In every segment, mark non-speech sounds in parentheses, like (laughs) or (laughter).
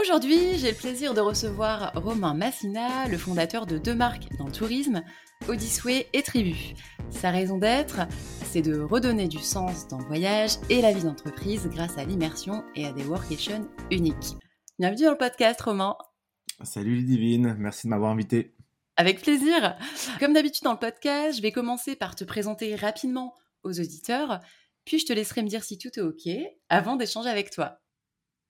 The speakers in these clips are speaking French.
Aujourd'hui, j'ai le plaisir de recevoir Romain Massina, le fondateur de deux marques dans le tourisme, Odyssey et Tribu. Sa raison d'être, c'est de redonner du sens dans le voyage et la vie d'entreprise grâce à l'immersion et à des workations uniques. Bienvenue dans le podcast, Romain. Salut Ludivine, merci de m'avoir invité. Avec plaisir. Comme d'habitude dans le podcast, je vais commencer par te présenter rapidement aux auditeurs, puis je te laisserai me dire si tout est OK avant d'échanger avec toi.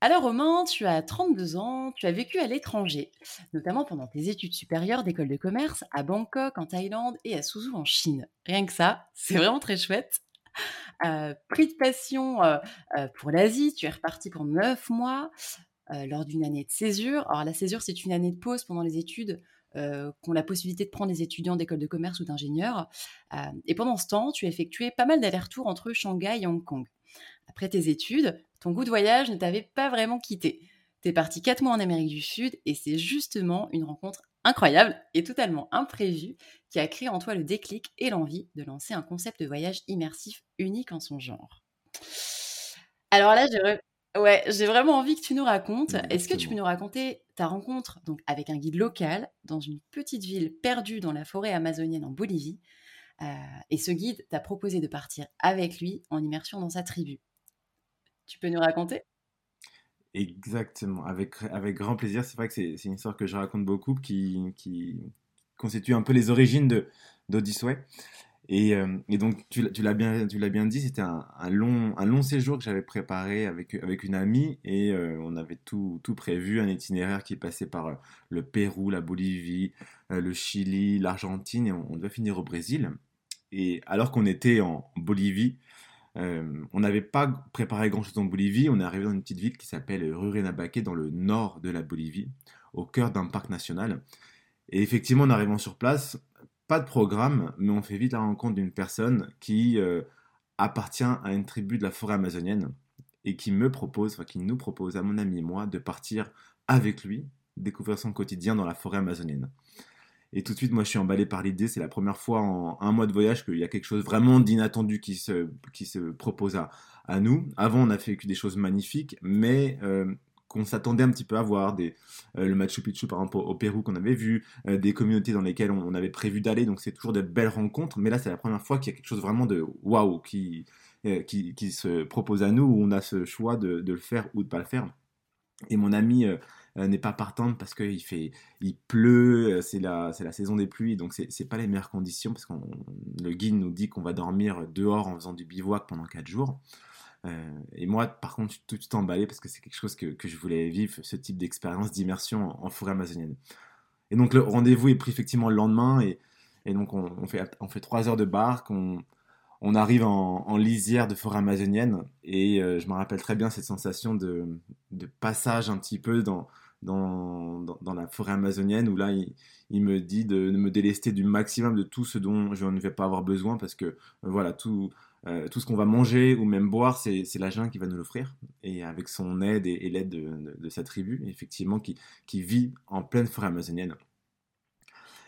Alors Romain, tu as 32 ans, tu as vécu à l'étranger, notamment pendant tes études supérieures d'école de commerce à Bangkok en Thaïlande et à Suzhou en Chine. Rien que ça, c'est vraiment très chouette. Euh, prix de passion euh, euh, pour l'Asie, tu es reparti pour 9 mois, euh, lors d'une année de césure. Alors la césure, c'est une année de pause pendant les études euh, qu'ont la possibilité de prendre des étudiants d'école de commerce ou d'ingénieurs. Et pendant ce temps, tu as effectué pas mal d'allers-retours entre Shanghai et Hong Kong. Après tes études, ton goût de voyage ne t'avait pas vraiment quitté. T'es parti quatre mois en Amérique du Sud et c'est justement une rencontre incroyable et totalement imprévue qui a créé en toi le déclic et l'envie de lancer un concept de voyage immersif unique en son genre. Alors là, j'ai Ouais, j'ai vraiment envie que tu nous racontes. Est-ce que tu peux nous raconter ta rencontre donc avec un guide local dans une petite ville perdue dans la forêt amazonienne en Bolivie euh, Et ce guide t'a proposé de partir avec lui en immersion dans sa tribu? Tu peux nous raconter? Exactement, avec, avec grand plaisir. C'est vrai que c'est une histoire que je raconte beaucoup qui, qui constitue un peu les origines d'Odyssey. Euh, et, donc, tu, l'as bien, dit, c'était un, long, un long séjour que j'avais préparé avec, avec une amie et euh, on avait tout, tout prévu, un itinéraire qui passait par euh, le Pérou, la Bolivie, le Chili, l'Argentine et on, devait finir au Brésil. Et alors qu'on était en Bolivie, on n'avait pas préparé grand-chose en Bolivie, on est arrivé dans une petite ville qui s'appelle Rurrenabaque dans le nord de la Bolivie, au cœur d'un parc national. Et effectivement, en arrivant sur place, pas de programme, mais on fait vite la rencontre d'une personne qui euh, appartient à une tribu de la forêt amazonienne et qui me propose, qui nous propose à mon ami et moi de partir avec lui, découvrir son quotidien dans la forêt amazonienne. Et tout de suite, moi, je suis emballé par l'idée. C'est la première fois en un mois de voyage qu'il y a quelque chose vraiment d'inattendu qui se, qui se propose à, à, nous. Avant, on a fait des choses magnifiques, mais euh, qu'on s'attendait un petit peu à voir, des, euh, le Machu Picchu par exemple au, Pérou qu'on avait vu, euh, des communautés dans lesquelles on, avait prévu d'aller, donc c'est toujours de belles rencontres, mais là c'est la première fois qu'il y a quelque chose vraiment de waouh qui, qui, qui, se propose à nous, où on a ce choix de, de le faire ou de pas le faire. Et mon ami n'est pas partante parce qu'il fait, il pleut, c'est la, c'est la saison des pluies, donc c'est, c'est pas les meilleures conditions parce que le guide nous dit qu'on va dormir dehors en faisant du bivouac pendant 4 jours. Euh, et moi, par contre, je suis tout de suite emballé parce que c'est quelque chose que, que, je voulais vivre, ce type d'expérience d'immersion en, forêt amazonienne. Et donc, le rendez-vous est pris effectivement le lendemain. Et, et donc, on, fait, on fait trois heures de barque. On, on arrive en, lisière de forêt amazonienne. Et euh, je me rappelle très bien cette sensation de, passage un petit peu dans, la forêt amazonienne où là, il, me dit de, me délester du maximum de tout ce dont je ne vais pas avoir besoin parce que, voilà, tout euh, tout ce qu'on va manger ou même boire, c'est la jungle qui va nous l'offrir, et avec son aide et, l'aide de, sa tribu, effectivement, qui, qui, vit en pleine forêt amazonienne.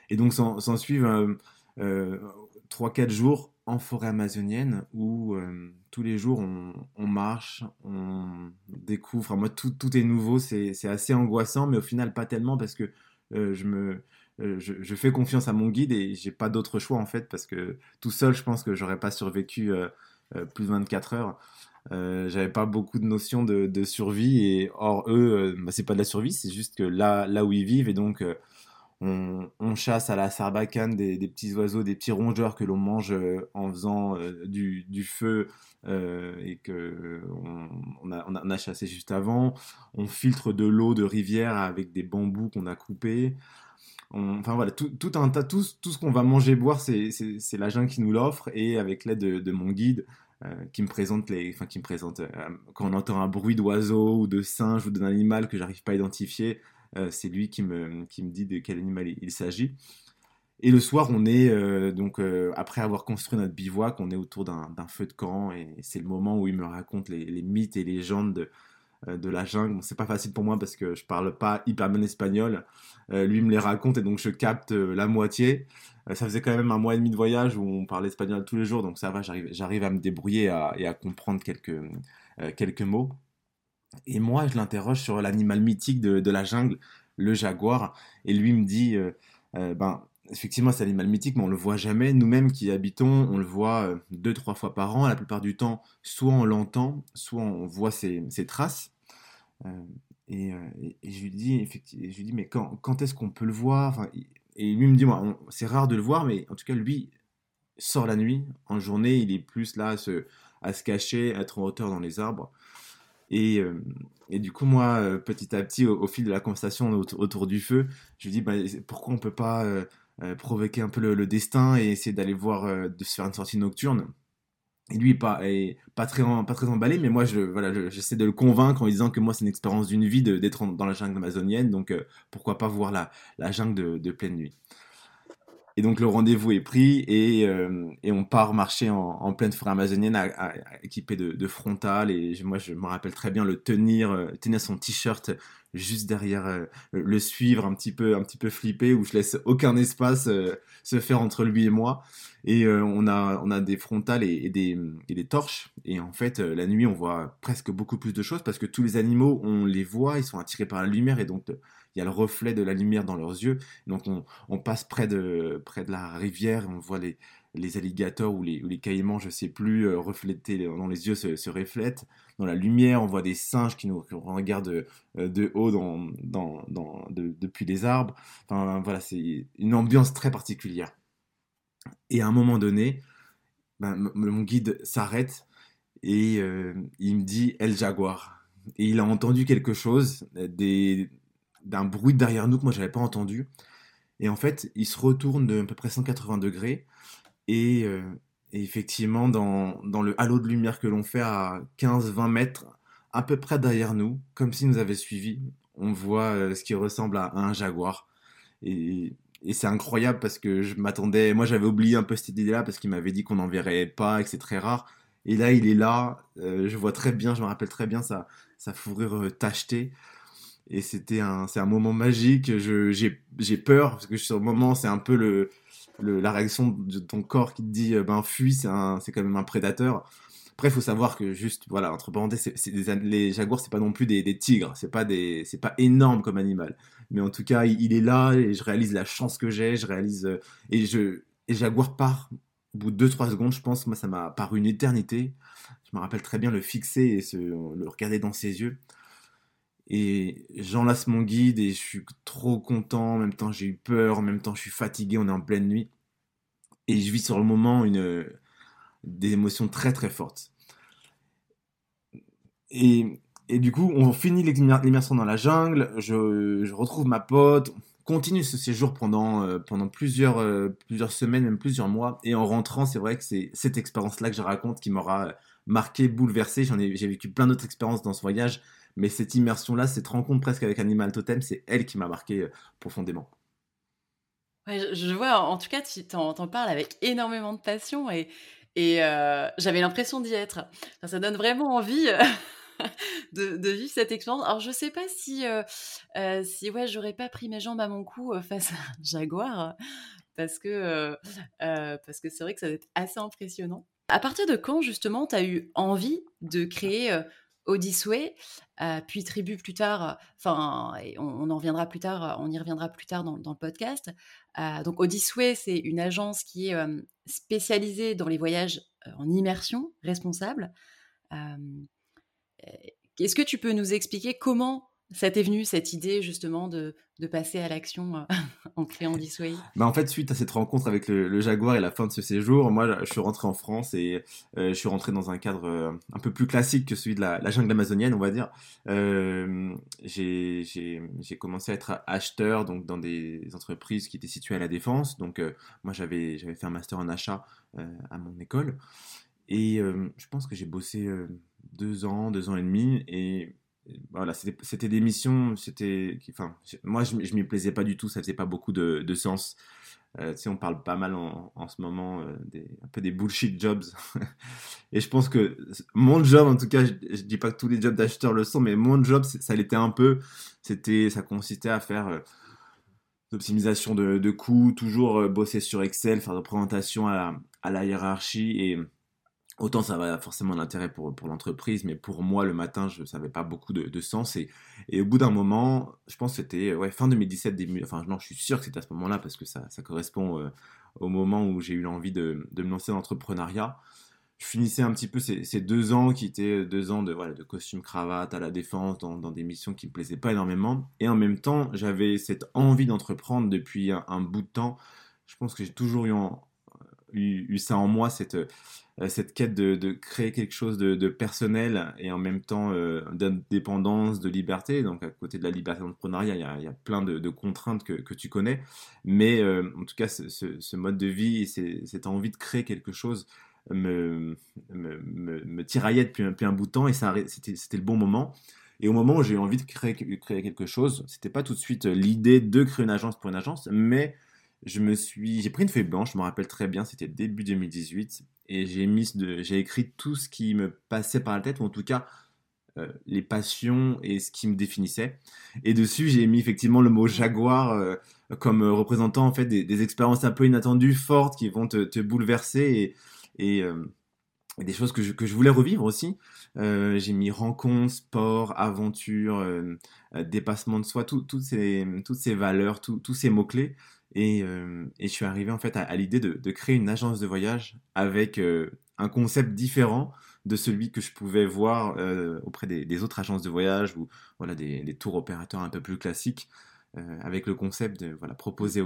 Et donc s'en suivent euh, euh, 3-4 jours en forêt amazonienne où euh, tous les jours on, marche, on découvre, enfin, moi tout, est nouveau, c'est assez angoissant, mais au final pas tellement parce que je me je, fais confiance à mon guide et j'ai pas d'autre choix en fait parce que tout seul, je pense que j'aurais pas survécu plus de 24 heures. j'avais pas beaucoup de notions de, survie et or eux, bah, c'est pas de la survie, c'est juste que là, là où ils vivent et donc on, chasse à la sarbacane des, petits oiseaux, des petits rongeurs que l'on mange euh, en faisant euh, du, feu euh, et que on, a, chassé juste avant. On filtre de l'eau de rivière avec des bambous qu'on a coupés. enfin voilà, tout, un tas, tout, ce qu'on va manger, boire, c'est la jungle qui nous l'offre et avec l'aide de, mon guide. qui me présente les, enfin qui me présente quand on entend un bruit d'oiseau ou de singe ou d'un animal que j'arrive pas à identifier, c'est lui qui me, qui me dit de quel animal il, s'agit. Et le soir, on est euh, donc euh, après avoir construit notre bivouac, on est autour d'un feu de camp et c'est le moment où il me raconte les, mythes et légendes de, de la jungle. Bon, c'est pas facile pour moi parce que je parle pas hyper bien espagnol. lui me les raconte et donc je capte la moitié. ça faisait quand même un mois et demi de voyage où on parlait espagnol tous les jours, donc ça va, j'arrive à me débrouiller et à comprendre quelques, quelques mots. Et moi, je l'interroge sur l'animal mythique de, la jungle, le jaguar. Et lui me dit, euh, euh, ben, effectivement, c'est l'animal mythique, mais on le voit jamais. Nous-mêmes qui habitons, on le voit euh, deux, trois fois par an. La plupart du temps, soit on l'entend, soit on voit ses, traces. Et, je lui dis, effectivement, je lui dis, mais quand, quand est-ce qu'on peut le voir? Et lui me dit, moi, c'est rare de le voir, mais en tout cas, lui sort la nuit. En journée, il est plus là à se, à se cacher, à être en hauteur dans les arbres. Euh, et, du coup, moi, euh, petit à petit, au, fil de la conversation autour, du feu, je lui dis bah, pourquoi on ne peut pas euh, provoquer un peu le, destin et essayer d'aller voir, de se faire une sortie nocturne. Et lui, pas, est pas, très, pas très emballé, mais moi, je, voilà, j'essaie de le convaincre en lui disant que moi, c'est une expérience d'une vie d'être dans la jungle amazonienne, donc pourquoi pas voir la, la jungle de pleine nuit. Et donc le rendez-vous est pris et, euh, et on part marcher en, pleine forêt amazonienne à, équipé de, de frontal. Et moi, je me rappelle très bien le tenir, euh, tenir son t-shirt juste derrière, euh, le suivre un petit peu, un petit peu flippé, où je laisse aucun espace se faire entre lui et moi. Et on a, on a des frontales et, des, et des torches. Et en fait, la nuit, on voit presque beaucoup plus de choses parce que tous les animaux, on les voit, ils sont attirés par la lumière et donc il y a le reflet de la lumière dans leurs yeux. Donc on, passe près de, près de la rivière, on voit les, les alligators ou les, caïmans, je sais plus, euh, dans les yeux se, se, reflètent. Dans la lumière, on voit des singes qui nous regardent euh, de, haut dans depuis les arbres. Enfin voilà, c'est une ambiance très particulière. Et à un moment donné, ben, mon guide s'arrête et euh, il me dit El Jaguar. Et il a entendu quelque chose, des, d'un bruit derrière nous que moi j'avais pas entendu. Et en fait, il se retourne de à peu près 180 degrés euh, et, effectivement dans, dans, le halo de lumière que l'on fait à 15-20 mètres, à peu près derrière nous, comme s'il nous avait suivis, on voit euh, ce qui ressemble à, un jaguar. Et, et c'est incroyable parce que je m'attendais, moi j'avais oublié un peu cette idée-là parce qu'il m'avait dit qu'on n'en verrait pas et que c'est très rare. Et là, il est là, euh, je vois très bien, je me rappelle très bien sa, sa fourrure tachetée et c'était un, c'est un moment magique. j'ai, peur parce que sur le moment, c'est un peu le, la réaction de ton corps qui te dit euh, ben fuis, c'est, c'est quand même un prédateur. Après, il faut savoir que juste, voilà, entre parenthèses, c'est, les jaguars, c'est pas non plus des, tigres, c'est pas des, c'est pas énorme comme animal. Mais en tout cas, il, est là et je réalise la chance que j'ai, je réalise euh, et je, et jaguar part au bout de 2-3 secondes, je pense, moi ça m'a paru une éternité. Je me rappelle très bien le fixer et se, le regarder dans ses yeux. Et j'enlace mon guide et je suis trop content. En même temps, j'ai eu peur. En même temps, je suis fatigué. On est en pleine nuit. Et je vis sur le moment une, des émotions très très fortes. Et, et du coup, on finit l'immersion dans la jungle. Je, je, retrouve ma pote. Continue ce séjour pendant, euh, pendant plusieurs, euh, plusieurs semaines, même plusieurs mois. Et en rentrant, c'est vrai que c'est cette expérience-là que je raconte qui m'aura marqué, bouleversé. J'ai vécu plein d'autres expériences dans ce voyage mais cette immersion-là, cette rencontre presque avec Animal Totem, c'est elle qui m'a marqué euh, profondément. Ouais, je, vois, en tout cas, tu t'en, parles avec énormément de passion et, et euh, j'avais l'impression d'y être. ça donne vraiment envie euh, (laughs) de, vivre cette expérience. Alors, je sais pas si, si ouais, j'aurais pas pris mes jambes à mon cou face à un jaguar parce que parce que c'est vrai que ça va être assez impressionnant. À partir de quand, justement, tu as eu envie de créer Odyssey, puis Tribu plus tard, enfin, on, en reviendra plus tard, on y reviendra plus tard dans, le podcast. donc Odyssey, c'est une agence qui est spécialisée dans les voyages en immersion responsable. Est-ce que tu peux nous expliquer comment ça t'est venu cette idée justement de, passer à l'action euh, (laughs) en créant Disway bah En fait, suite à cette rencontre avec le, Jaguar et la fin de ce séjour, moi je suis rentré en France et euh, je suis rentré dans un cadre euh, un peu plus classique que celui de la, jungle amazonienne, on va dire. j'ai commencé à être acheteur donc, dans des entreprises qui étaient situées à la Défense. Donc moi j'avais fait un master en achat à mon école. Et je pense que j'ai bossé deux ans, deux ans et demi. Et voilà, c'était des missions, c'était, enfin, moi je, je m'y plaisais pas du tout, ça faisait pas beaucoup de, sens. Euh, tu sais, on parle pas mal en, ce moment euh, des, un peu des bullshit jobs. (laughs) et je pense que mon job, en tout cas, je, je dis pas que tous les jobs d'acheteurs le sont, mais mon job, ça l'était un peu. C'était, ça consistait à faire euh, l'optimisation de, de coûts, toujours euh, bosser sur Excel, faire des présentations à à la hiérarchie et Autant ça va forcément d'intérêt pour, pour l'entreprise, mais pour moi, le matin, je savais pas beaucoup de, sens. Et, et, au bout d'un moment, je pense que c'était ouais, fin 2017, début. Enfin, non, je suis sûr que c'était à ce moment-là parce que ça, ça correspond euh, au moment où j'ai eu l'envie de, de, me lancer dans l'entrepreneuriat. Je finissais un petit peu ces, ces, deux ans qui étaient deux ans de, voilà, de costume cravate à la défense, dans, des missions qui me plaisaient pas énormément. Et en même temps, j'avais cette envie d'entreprendre depuis un, bout de temps. Je pense que j'ai toujours eu, eu, ça en moi, cette euh, cette quête de, créer quelque chose de, personnel et en même temps euh, d'indépendance, de liberté. Donc à côté de la liberté d'entrepreneuriat, il, y a plein de, contraintes que, tu connais. Mais euh, en tout cas, ce, mode de vie et cette envie de créer quelque chose me, me, tiraillait depuis, un bout de temps et c'était le bon moment. Et au moment où j'ai eu envie de créer, créer quelque chose, c'était pas tout de suite l'idée de créer une agence pour une agence, mais je me suis, j'ai pris une feuille blanche, je me rappelle très bien, c'était début 2018, et j'ai mis, j'ai écrit tout ce qui me passait par la tête, ou en tout cas euh, les passions et ce qui me définissait. Et dessus, j'ai mis effectivement le mot jaguar euh, comme représentant en fait des, expériences un peu inattendues, fortes, qui vont te, bouleverser et, euh, des choses que je, voulais revivre aussi. j'ai mis rencontre, sport, aventure, dépassement de soi, toutes ces valeurs, tous ces mots-clés. Euh, et, je suis arrivé en fait à, l'idée de, créer une agence de voyage avec euh, un concept différent de celui que je pouvais voir euh, auprès des, autres agences de voyage ou voilà des, tours opérateurs un peu plus classiques, avec le concept de voilà proposer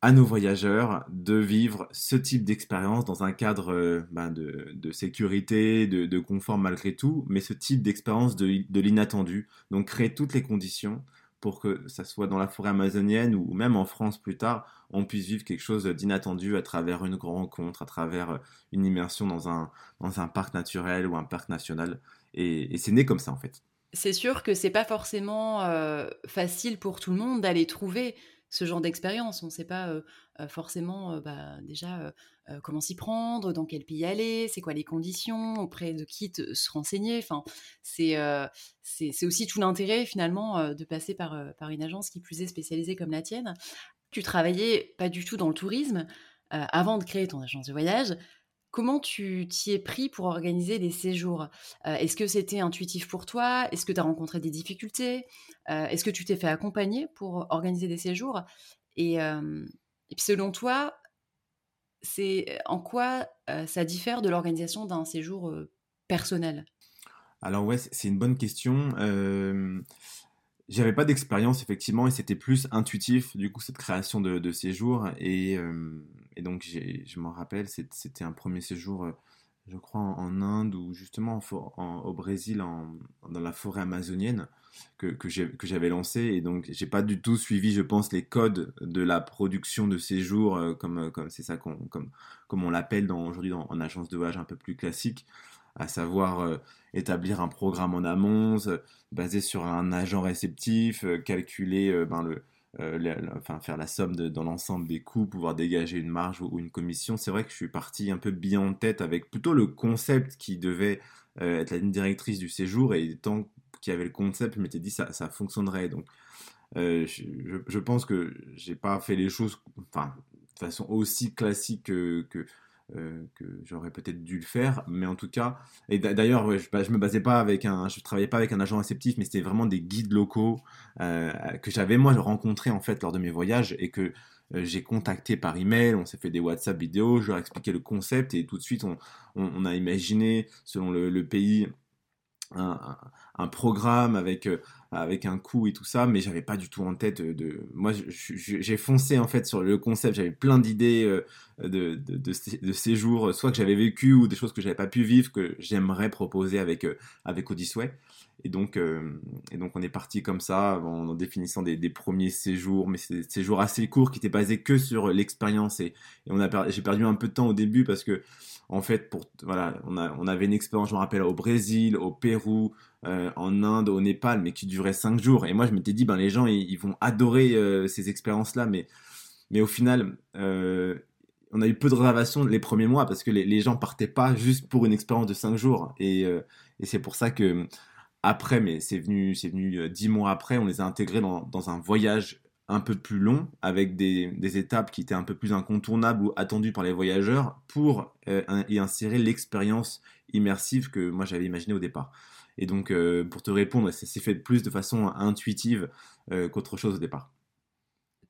à nos voyageurs de vivre ce type d'expérience dans un cadre ben, de, sécurité, de, confort malgré tout, mais ce type d'expérience de, de l'inattendu. Donc créer toutes les conditions pour que ça soit dans la forêt amazonienne ou même en France plus tard, on puisse vivre quelque chose d'inattendu à travers une rencontre, à travers euh, une immersion dans un, dans un parc naturel ou un parc national. Et, c'est né comme ça en fait. C'est sûr que c'est pas forcément euh, facile pour tout le monde d'aller trouver ce genre d'expérience. On ne sait pas euh, forcément bah, déjà comment s'y prendre, dans quel pays aller, c'est quoi les conditions, auprès de qui se renseigner. Enfin, c'est aussi tout l'intérêt finalement de passer par, par une agence qui plus est spécialisée comme la tienne. Tu travaillais pas du tout dans le tourisme avant de créer ton agence de voyage. Comment tu t'y es pris pour organiser des séjours? Est-ce que c'était intuitif pour toi? Est-ce que tu as rencontré des difficultés? Est-ce que tu t'es fait accompagner pour organiser des séjours? Et, puis selon toi, c'est en quoi ça diffère de l'organisation d'un séjour personnel? Alors ouais, c'est une bonne question. J'avais pas d'expérience effectivement et c'était plus intuitif du coup cette création de, de séjour. Et, donc, je m'en rappelle, c'était un premier séjour, euh, je crois, en, Inde ou justement au Brésil, dans la forêt amazonienne, que, que j'avais lancé. Et donc, j'ai pas du tout suivi, je pense, les codes de la production de séjour, euh, comme comme c'est ça comme, comme on l'appelle aujourd'hui en agence de voyage un peu plus classique, à savoir euh, établir un programme en amont, basé sur un agent réceptif, calculer ben, le euh, enfin, faire la somme dans l'ensemble des coûts, pouvoir dégager une marge ou, une commission. C'est vrai que je suis parti un peu bien en tête avec plutôt le concept qui devait euh, être la ligne directrice du séjour et tant qu'il y avait le concept, je m'étais dit ça, ça fonctionnerait. Donc, euh, je, pense que j'ai pas fait les choses de façon aussi classique que, que j'aurais peut-être dû le faire, mais en tout cas, et d'ailleurs, je, je, me basais pas avec un, je travaillais pas avec un agent réceptif, mais c'était vraiment des guides locaux que j'avais moi rencontrés en fait lors de mes voyages et que j'ai contacté par email, on s'est fait des WhatsApp vidéos, je leur ai expliqué le concept et tout de suite on, on, a imaginé selon le pays un, un, programme avec avec un coût et tout ça, mais j'avais pas du tout en tête de. Moi, j'ai foncé en fait sur le concept. J'avais plein d'idées de, de, de, séjours, soit que j'avais vécu ou des choses que j'avais pas pu vivre que j'aimerais proposer avec avec Odyssey. Et donc, et donc on est parti comme ça en, définissant des, premiers séjours, mais des séjours assez courts qui étaient basés que sur l'expérience et, j'ai perdu un peu de temps au début parce que en fait, pour, voilà, on, a, on avait une expérience, je me rappelle, au Brésil, au Pérou, euh, en Inde, au Népal, mais qui durait cinq jours. Et moi, je m'étais dit, ben, les gens, ils, vont adorer euh, ces expériences-là. Mais, mais au final, euh, on a eu peu de réservations les premiers mois parce que les, les, gens partaient pas juste pour une expérience de cinq jours. Et, c'est pour ça que, après, mais c'est venu, c'est venu dix mois après, on les a intégrés dans, un voyage un peu plus long, avec des, étapes qui étaient un peu plus incontournables ou attendues par les voyageurs, pour y insérer l'expérience immersive que moi j'avais imaginé au départ. Et donc, euh, pour te répondre, ça s'est fait plus de façon intuitive euh, qu'autre chose au départ.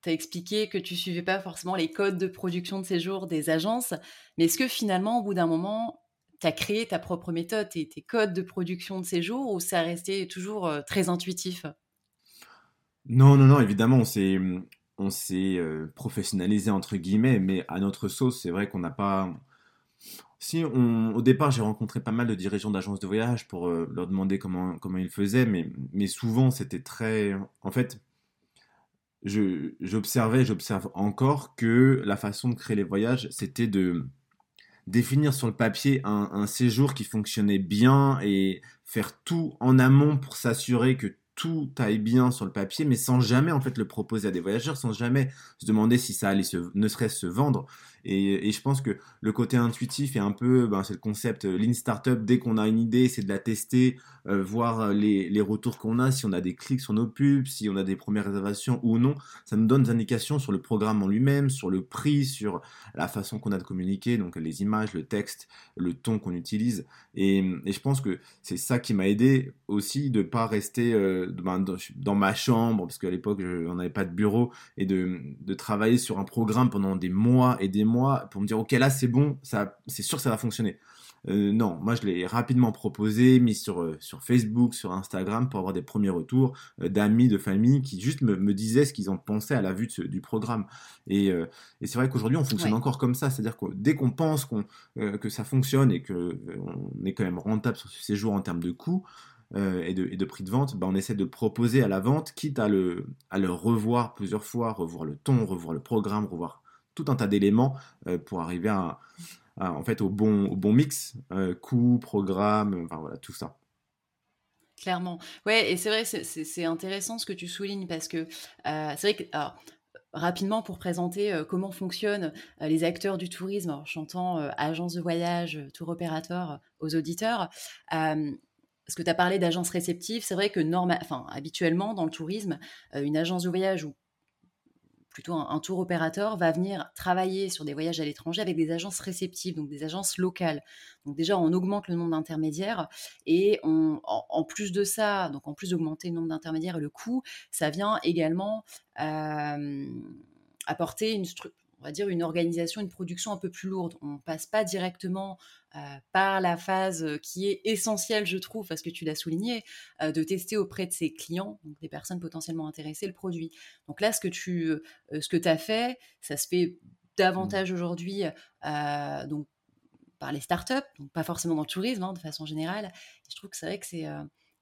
Tu as expliqué que tu suivais pas forcément les codes de production de séjour des agences, mais est-ce que finalement, au bout d'un moment, tu as créé ta propre méthode et tes codes de production de séjour ou ça resté toujours très intuitif? Non, non, non, évidemment, on s'est, on s'est euh, professionnalisé entre guillemets, mais à notre sauce, c'est vrai qu'on n'a pas. Si, au départ, j'ai rencontré pas mal de dirigeants d'agences de voyage pour euh, leur demander comment, comment ils faisaient, mais, souvent, c'était très. En fait, j'observais, j'observe encore que la façon de créer les voyages, c'était de définir sur le papier un, séjour qui fonctionnait bien et faire tout en amont pour s'assurer que tout aille bien sur le papier, mais sans jamais en fait le proposer à des voyageurs, sans jamais se demander si ça allait ne serait-ce se vendre. Et, je pense que le côté intuitif est un peu, ben, c'est le concept euh, Lean Startup. Dès qu'on a une idée, c'est de la tester, euh, voir euh, les, retours qu'on a, si on a des clics sur nos pubs, si on a des premières réservations ou non. Ça nous donne des indications sur le programme en lui-même, sur le prix, sur la façon qu'on a de communiquer, donc les images, le texte, le ton qu'on utilise. Et, je pense que c'est ça qui m'a aidé aussi de pas rester ben, dans, ma chambre, parce qu'à l'époque, on n'avait pas de bureau, et de, de travailler sur un programme pendant des mois et des mois pour me dire ok là c'est bon, ça, c'est sûr que ça va fonctionner. Euh, non, moi je l'ai rapidement proposé, mis sur, euh, sur Facebook, sur Instagram pour avoir des premiers retours euh, d'amis, de famille qui juste me, me disaient ce qu'ils en pensaient à la vue du programme. Et, et c'est vrai qu'aujourd'hui on fonctionne encore comme ça, c'est-à-dire que dès qu'on pense qu'on, que ça fonctionne et qu'on on est quand même rentable sur ce séjour en termes de coûts, et, de, et, de, prix de vente, bah, on essaie de proposer à la vente, quitte à le, à le revoir plusieurs fois, revoir le ton, revoir le programme, revoir tout un tas d'éléments euh, pour arriver à, en fait, au bon, au bon mix, euh, coût, programme, enfin voilà, tout ça. Clairement. Ouais, et c'est vrai, c'est intéressant ce que tu soulignes parce que euh, c'est vrai que. Rapidement pour présenter comment fonctionnent les acteurs du tourisme, en chantant agence de voyage, tour opérateur aux auditeurs. parce que tu as parlé d'agence réceptive, c'est vrai que enfin, habituellement dans le tourisme, une agence de voyage ou plutôt un, tour opérateur, va venir travailler sur des voyages à l'étranger avec des agences réceptives, donc des agences locales. Donc déjà, on augmente le nombre d'intermédiaires et en, plus de ça, donc en plus d'augmenter le nombre d'intermédiaires et le coût, ça vient également euh, apporter une structure on va dire, une organisation, une production un peu plus lourde. On ne passe pas directement euh, par la phase qui est essentielle, je trouve, parce que tu l'as souligné, euh, de tester auprès de ses clients, donc des personnes potentiellement intéressées, le produit. Donc là, ce que tu euh, ce que as fait, ça se fait davantage mmh. aujourd'hui donc par les startups, donc pas forcément dans le tourisme, hein, de façon générale. Et je trouve que c'est vrai que c'est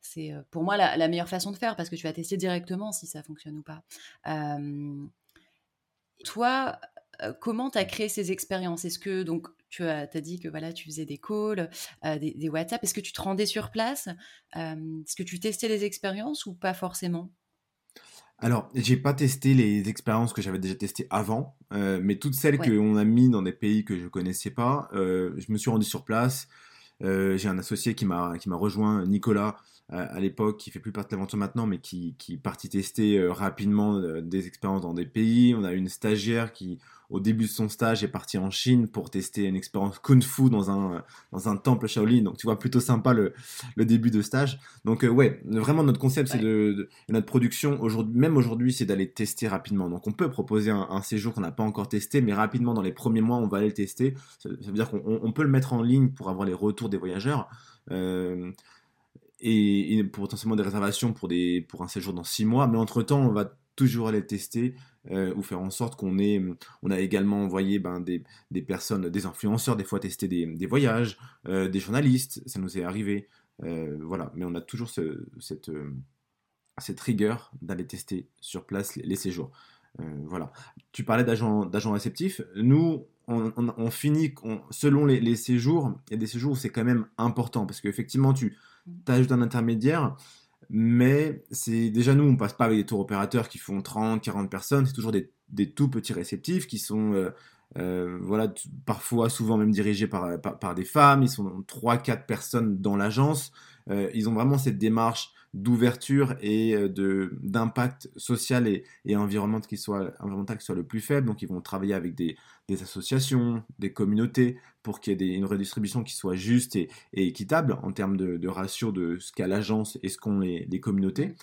c'est pour moi la, la, meilleure façon de faire parce que tu vas tester directement si ça fonctionne ou pas. toi, comment tu as créé ces expériences? Est-ce que donc tu as, dit que voilà, tu faisais des calls, des, WhatsApp. Est-ce que tu te rendais sur place Est-ce que tu testais les expériences ou pas forcément? Alors, j'ai pas testé les expériences que j'avais déjà testées avant, mais toutes celles qu'on a mis dans des pays que je connaissais pas, je me suis rendu sur place. j'ai un associé qui m'a qui m'a rejoint, Nicolas, à l'époque, qui fait plus partie de l'aventure maintenant, mais qui, qui partit tester rapidement des expériences dans des pays. On a une stagiaire qui, au début de son stage, est partie en Chine pour tester une expérience kung fu dans un, dans un temple Shaolin. Donc, tu vois, plutôt sympa le, le début de stage. Donc, ouais, vraiment, notre concept, c'est de, notre production, aujourd'hui, même aujourd'hui, c'est d'aller tester rapidement. Donc, on peut proposer un, un séjour qu'on n'a pas encore testé, mais rapidement, dans les premiers mois, on va aller le tester. Ça, veut dire qu'on peut le mettre en ligne pour avoir les retours des voyageurs. Euh, et, potentiellement des réservations pour, des, pour un séjour dans six mois. Mais entre-temps, on va toujours aller le tester euh, ou faire en sorte qu'on ait... On a également envoyé ben, des, des, personnes, des influenceurs, des fois tester des, des voyages, euh, des journalistes, ça nous est arrivé. voilà, mais on a toujours ce, cette, cette rigueur d'aller tester sur place les, séjours. voilà. Tu parlais d'agents réceptifs. Nous, on, finit, selon les, séjours, il y a des séjours où c'est quand même important parce qu'effectivement, tu mm. ajoutes un intermédiaire, mais c'est déjà nous, on passe pas avec des tours opérateurs qui font 30, 40 personnes, c'est toujours des, tout petits réceptifs qui sont, euh, euh, voilà, parfois, souvent même dirigés par, par, des femmes, ils sont 3-4 personnes dans l'agence, euh, ils ont vraiment cette démarche d'ouverture et euh, d'impact social et, et environnemental, qui soit, environnemental soit le plus faible. Donc ils vont travailler avec des, des associations, des communautés, pour qu'il y ait une redistribution qui soit juste et, équitable en termes de, de ratio de ce qu'a l'agence et ce qu'ont les, les, communautés.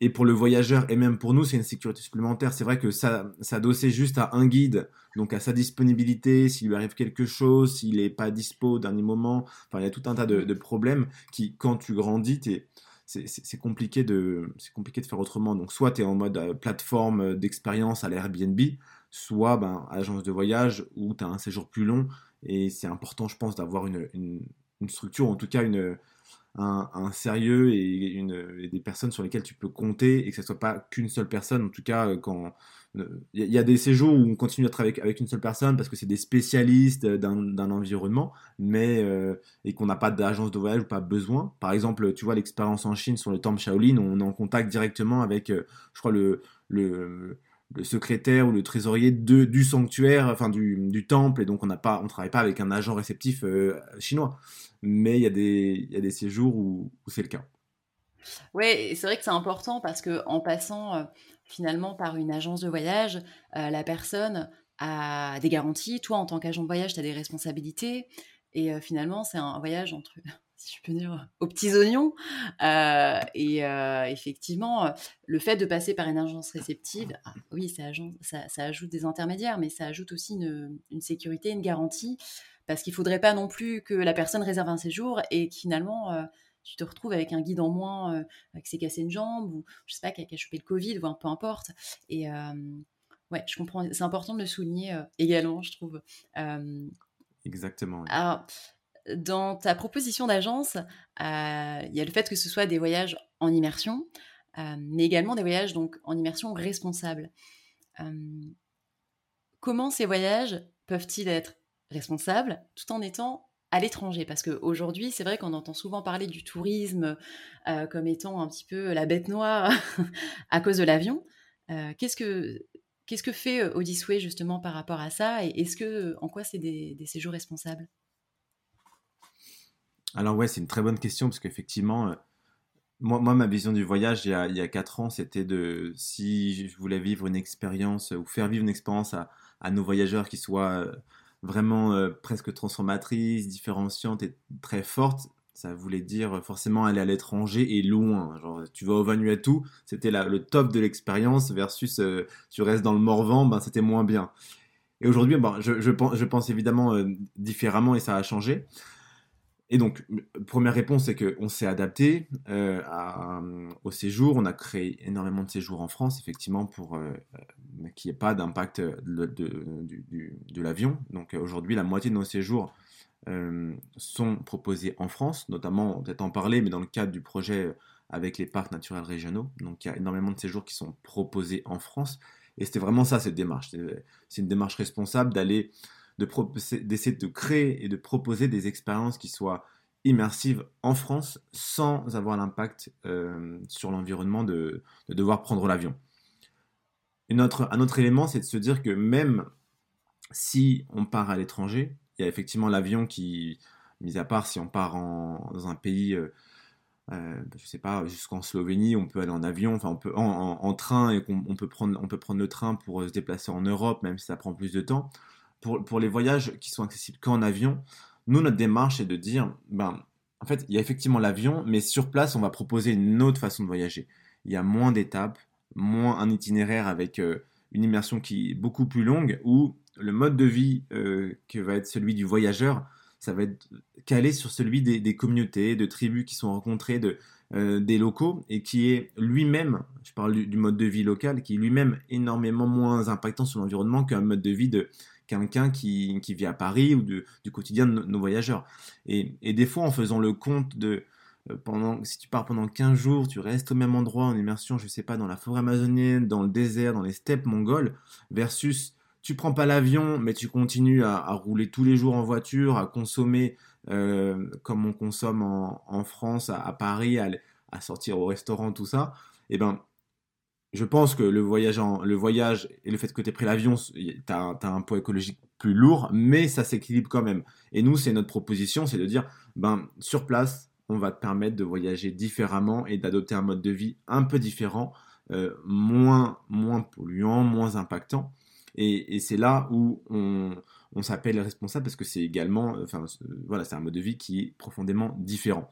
Et pour le voyageur et même pour nous, c'est une sécurité supplémentaire. C'est vrai que ça, s'adosser juste à un guide, donc à sa disponibilité, s'il lui arrive quelque chose, s'il n'est pas dispo au dernier moment. Enfin, il y a tout un tas de, de problèmes qui, quand tu grandis, tu c'est compliqué, de, compliqué de faire autrement. Donc, soit tu es en mode euh, plateforme euh, d'expérience à l'Airbnb, soit ben, agence de voyage où tu as un séjour plus long. Et c'est important, je pense, d'avoir une, une, structure, en tout cas une, un, sérieux et, une, des personnes sur lesquelles tu peux compter et que ce soit pas qu'une seule personne. En tout cas, euh, quand il y a des séjours où on continue à travailler avec, une seule personne parce que c'est des spécialistes d'un environnement, mais euh, et qu'on n'a pas d'agence de voyage ou pas besoin. Par exemple, tu vois l'expérience en Chine sur le temple Shaolin, on est en contact directement avec, euh, je crois le, le secrétaire ou le trésorier du sanctuaire, enfin du, temple, et donc on n'a pas, on travaille pas avec un agent réceptif euh, chinois. Mais il y, a des, y a des séjours où, où c'est le cas. Oui, c'est vrai que c'est important parce que en passant finalement par une agence de voyage, euh, la personne a des garanties. Toi, en tant qu'agent de voyage, tu as des responsabilités. Et euh, finalement, c'est un voyage entre, (laughs) si je peux dire, aux petits oignons. Euh, et effectivement, le fait de passer par une agence réceptive, ah, oui, ça, ajoute des intermédiaires, mais ça ajoute aussi une, une sécurité, une garantie. Parce qu'il ne faudrait pas non plus que la personne réserve un séjour et que finalement tu te retrouves avec un guide en moins euh, qui s'est cassé une jambe ou je sais pas qui a, chopé le Covid ou peu importe. Et euh, ouais, je comprends. C'est important de le souligner euh, également, je trouve. Exactement. Alors, dans ta proposition d'agence, il y a le fait que ce soit des voyages en immersion, mais également des voyages donc en immersion responsable. comment ces voyages peuvent-ils être responsables tout en étant à l'étranger. Parce qu'aujourd'hui, c'est vrai qu'on entend souvent parler du tourisme euh, comme étant un petit peu la bête noire (laughs) à cause de l'avion. Euh, qu'est-ce que que fait euh, Odyssey justement par rapport à ça? Et est-ce que en quoi c'est des, séjours responsables? Alors ouais, c'est une très bonne question parce qu'effectivement, moi, ma vision du voyage il y a, il 4 ans, c'était de si je voulais vivre une expérience ou faire vivre une expérience à, à nos voyageurs qui soit vraiment euh, presque transformatrice, différenciante et très forte, ça voulait dire forcément aller à l'étranger et loin. Genre, tu vas au Vanuatu, c'était le top de l'expérience, versus euh, tu restes dans le Morvan, ben, c'était moins bien. Et aujourd'hui, ben, je, pense, évidemment euh, différemment et ça a changé. Et donc, première réponse, c'est qu'on s'est adapté au séjour. On a créé énormément de séjours en France, effectivement, pour qu'il n'y ait pas d'impact de, de, l'avion. Donc aujourd'hui, la moitié de nos séjours sont proposés en France, notamment, peut-être en parler, mais dans le cadre du projet avec les parcs naturels régionaux. Donc il y a énormément de séjours qui sont proposés en France. Et c'était vraiment ça, cette démarche. C'est une démarche responsable d'aller d'essayer de, créer et de proposer des expériences qui soient immersives en France sans avoir l'impact euh, sur l'environnement de, devoir prendre l'avion. Un autre élément, c'est de se dire que même si on part à l'étranger, il y a effectivement l'avion qui, mis à part si on part dans un pays, euh, euh, je sais pas, jusqu'en Slovénie, on peut aller en avion, enfin on peut en, train et on, peut prendre, on peut prendre le train pour se déplacer en Europe, même si ça prend plus de temps. Pour, pour les voyages qui sont accessibles qu'en avion, nous notre démarche est de dire, ben en fait il y a effectivement l'avion, mais sur place on va proposer une autre façon de voyager. Il y a moins d'étapes, moins un itinéraire avec euh, une immersion qui est beaucoup plus longue, où le mode de vie euh, que va être celui du voyageur ça va être calé sur celui des, communautés, de tribus qui sont rencontrées, de, euh, des locaux, et qui est lui-même, je parle du, mode de vie local, qui est lui-même énormément moins impactant sur l'environnement qu'un mode de vie de quelqu'un qui, qui, vit à Paris ou du quotidien de nos, voyageurs. Et, et, des fois, en faisant le compte de... Euh, pendant, si tu pars pendant 15 jours, tu restes au même endroit en immersion, je sais pas, dans la forêt amazonienne, dans le désert, dans les steppes mongoles, versus tu prends pas l'avion, mais tu continues à, rouler tous les jours en voiture, à consommer euh, comme on consomme en, France, à, Paris, à, sortir au restaurant, tout ça, et eh ben, je pense que le voyage, le voyage et le fait que tu aies pris l'avion, tu as, un poids écologique plus lourd, mais ça s'équilibre quand même. Et nous, c'est notre proposition, c'est de dire, ben, sur place, on va te permettre de voyager différemment et d'adopter un mode de vie un peu différent, euh, moins, moins polluant, moins impactant. Et, c'est là où on, s'appelle responsable parce que c'est également, enfin voilà, c'est un mode de vie qui est profondément différent.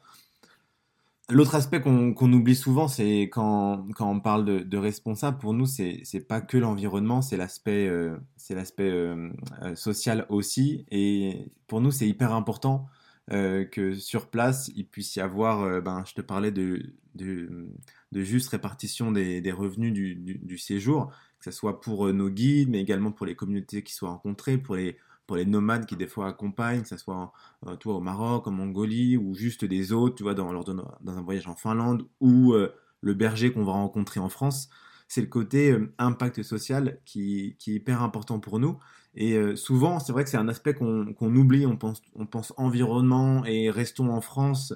L'autre aspect qu'on oublie souvent, c'est quand, on parle de, responsable, pour nous, c'est pas que l'environnement, c'est l'aspect euh, euh, euh, social aussi. Et pour nous, c'est hyper important que sur place, il puisse y avoir, ben, je te parlais de, de, juste répartition des, revenus du, séjour, que ce soit pour euh, nos guides, mais également pour les communautés qui soient rencontrées, pour les, pour les nomades qui des fois accompagnent, que ce soit euh, toi au Maroc, en Mongolie, ou juste des autres, tu vois, dans, dans un voyage en Finlande, ou euh, le berger qu'on va rencontrer en France. C'est le côté impact social qui, qui, est hyper important pour nous. Et souvent, c'est vrai que c'est un aspect qu'on oublie. On pense, on pense environnement et restons en France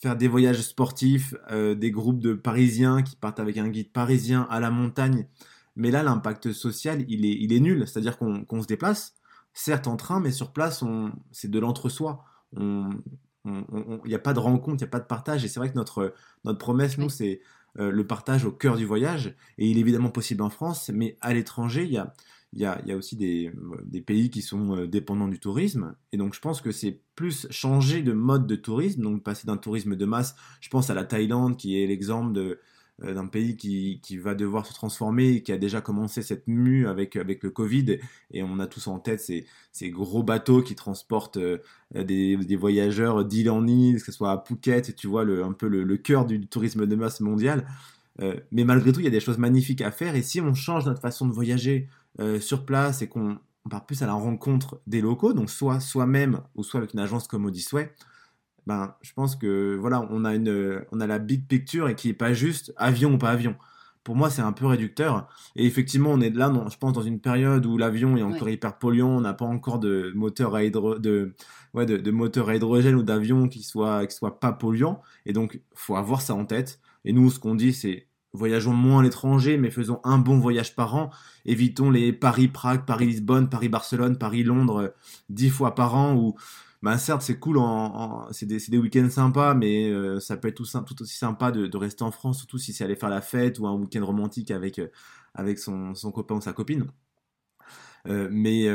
faire des voyages sportifs, des groupes de Parisiens qui partent avec un guide parisien à la montagne. Mais là, l'impact social, il est, il est nul. C'est-à-dire qu'on se déplace, certes en train, mais sur place, c'est de l'entre-soi. Il n'y a pas de rencontre, il n'y a pas de partage. Et c'est vrai que notre, notre promesse, nous, c'est euh, le partage au cœur du voyage. Et il est évidemment possible en France, mais à l'étranger, il y a, il y, a, aussi des, pays qui sont euh, dépendants du tourisme. Et donc, je pense que c'est plus changer de mode de tourisme, donc passer d'un tourisme de masse. Je pense à la Thaïlande, qui est l'exemple euh, d'un pays qui, qui, va devoir se transformer, qui a déjà commencé cette mue avec, avec le Covid, et on a tous en tête ces, ces gros bateaux qui transportent euh, des, voyageurs d'île en île, que ce soit à Phuket, tu vois, le, un peu le, cœur du tourisme de masse mondial. Mais malgré tout, il y a des choses magnifiques à faire, et si on change notre façon de voyager sur place et qu'on part plus à la rencontre des locaux, donc soit soi-même ou soit avec une agence comme Odyssey, ben, je pense que voilà, on a, une, on a la big picture et qui n'est pas juste avion ou pas avion. Pour moi, c'est un peu réducteur. Et effectivement, on est là, je pense, dans une période où l'avion est encore hyper polluant, on n'a pas encore de moteur à, de, ouais, de, moteur à hydrogène ou d'avion qui soit, qui soit pas polluant. Et donc, faut avoir ça en tête. Et nous, ce qu'on dit, c'est voyageons moins à l'étranger, mais faisons un bon voyage par an. Évitons les Paris-Prague, Paris-Lisbonne, Paris-Barcelone, Paris-Londres euh, dix fois par an ou bah certes c'est cool, en, c'est des, week-ends sympas, mais euh, ça peut être tout, tout aussi sympa de, rester en France, surtout si c'est aller faire la fête ou un week-end romantique avec, euh, son, copain ou sa copine. Mais,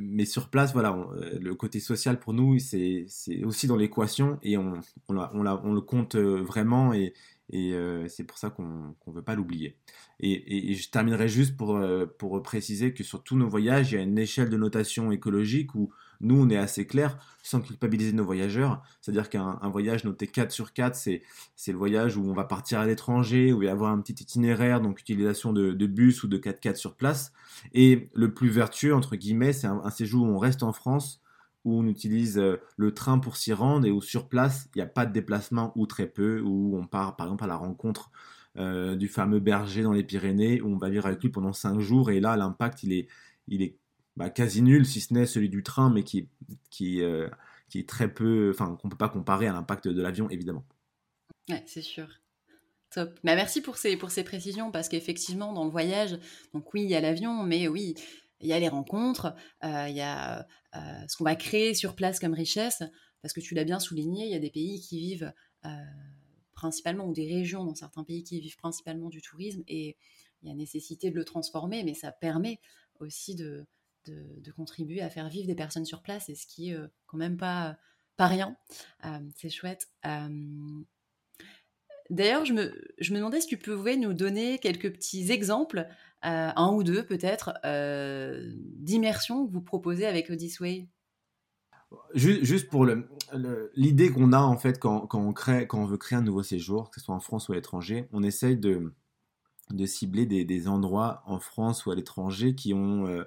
mais sur place, voilà, le côté social pour nous, c'est aussi dans l'équation et on, on, le compte vraiment et, et c'est pour ça qu'on ne veut pas l'oublier. Et, je terminerai juste pour, pour préciser que sur tous nos voyages, il y a une échelle de notation écologique où nous, on est assez clair, sans culpabiliser nos voyageurs. C'est-à-dire qu'un voyage noté 4 sur 4, c'est le voyage où on va partir à l'étranger, où il va y avoir un petit itinéraire, donc utilisation de, bus ou de 4x4 sur place. Et le plus vertueux, entre guillemets, c'est un, séjour où on reste en France, où on utilise euh, le train pour s'y rendre et où sur place, il n'y a pas de déplacement ou très peu, où on part par exemple à la rencontre euh, du fameux berger dans les Pyrénées, où on va vivre avec lui pendant 5 jours. Et là, l'impact, il est, il est bah, quasi nul, si ce n'est celui du train, mais qui, qui, euh, qui est très peu, enfin, qu'on ne peut pas comparer à l'impact de l'avion, évidemment. Ouais, c'est sûr. Top. Bah, merci pour ces, pour ces précisions, parce qu'effectivement, dans le voyage, donc oui, il y a l'avion, mais oui, il y a les rencontres, euh, il y a euh, ce qu'on va créer sur place comme richesse, parce que tu l'as bien souligné, il y a des pays qui vivent principalement, ou des régions dans certains pays qui vivent principalement du tourisme, et il y a nécessité de le transformer, mais ça permet aussi de, de, contribuer à faire vivre des personnes sur place, et ce qui est quand même pas, pas rien. c'est chouette. D'ailleurs, je me, je me demandais si tu pouvais nous donner quelques petits exemples, un ou deux peut-être, d'immersion que vous proposez avec Odyssey. Juste pour l'idée qu'on a en fait quand, on crée, quand on veut créer un nouveau séjour, que ce soit en France ou à l'étranger, on essaye de, cibler des, endroits en France ou à l'étranger qui ont euh,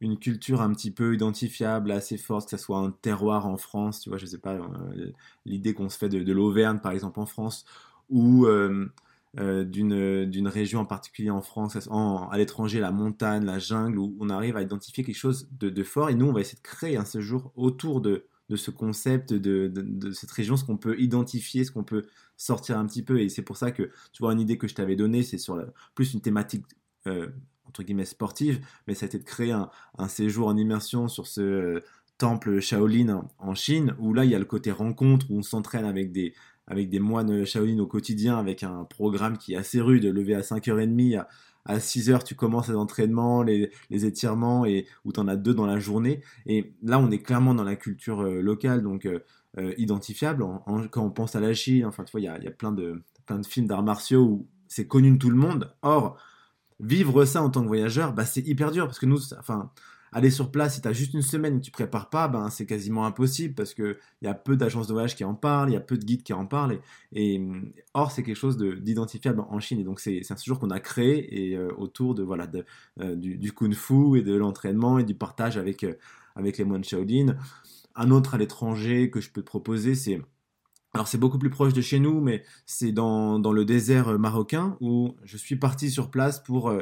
une culture un petit peu identifiable, assez forte, que ce soit un terroir en France, tu vois, je sais pas, euh, l'idée qu'on se fait de, l'Auvergne par exemple en France, ou euh, d'une région en particulier en France, à l'étranger, la montagne, la jungle, où on arrive à identifier quelque chose de, fort, et nous on va essayer de créer un séjour autour de, ce concept, de, cette région, ce qu'on peut identifier, ce qu'on peut sortir un petit peu. Et c'est pour ça que, tu vois, une idée que je t'avais donnée, c'est sur plus une thématique, euh, entre guillemets, sportive, mais ça a été de créer un, séjour en immersion sur ce euh, temple Shaolin en, Chine, où là, il y a le côté rencontre, où on s'entraîne avec des, avec des moines Shaolin au quotidien, avec un programme qui est assez rude, levé à 5h30, à, à 6 heures, tu commences les entraînements, les, étirements, et où tu en as deux dans la journée. Et là, on est clairement dans la culture euh, locale, donc euh, euh, identifiable. quand on pense à la Chine, enfin, tu vois, il y a, plein de films d'arts martiaux où c'est connu de tout le monde. Or, vivre ça en tant que voyageur, bah, c'est hyper dur, parce que nous, enfin, aller sur place, si tu juste une semaine et que tu prépares pas, ben, c'est quasiment impossible parce qu'il y a peu d'agences de voyage qui en parlent, il y a peu de guides qui en parlent. Et, or, c'est quelque chose d'identifiable en Chine. Et donc, c'est un séjour qu'on a créé et, euh, autour de, voilà, euh, du, kung-fu et de l'entraînement et du partage avec, euh, avec les moines Shaolin. Un autre à l'étranger que je peux te proposer, c'est. Alors c'est beaucoup plus proche de chez nous, mais c'est dans, dans, le désert marocain où je suis parti sur place pour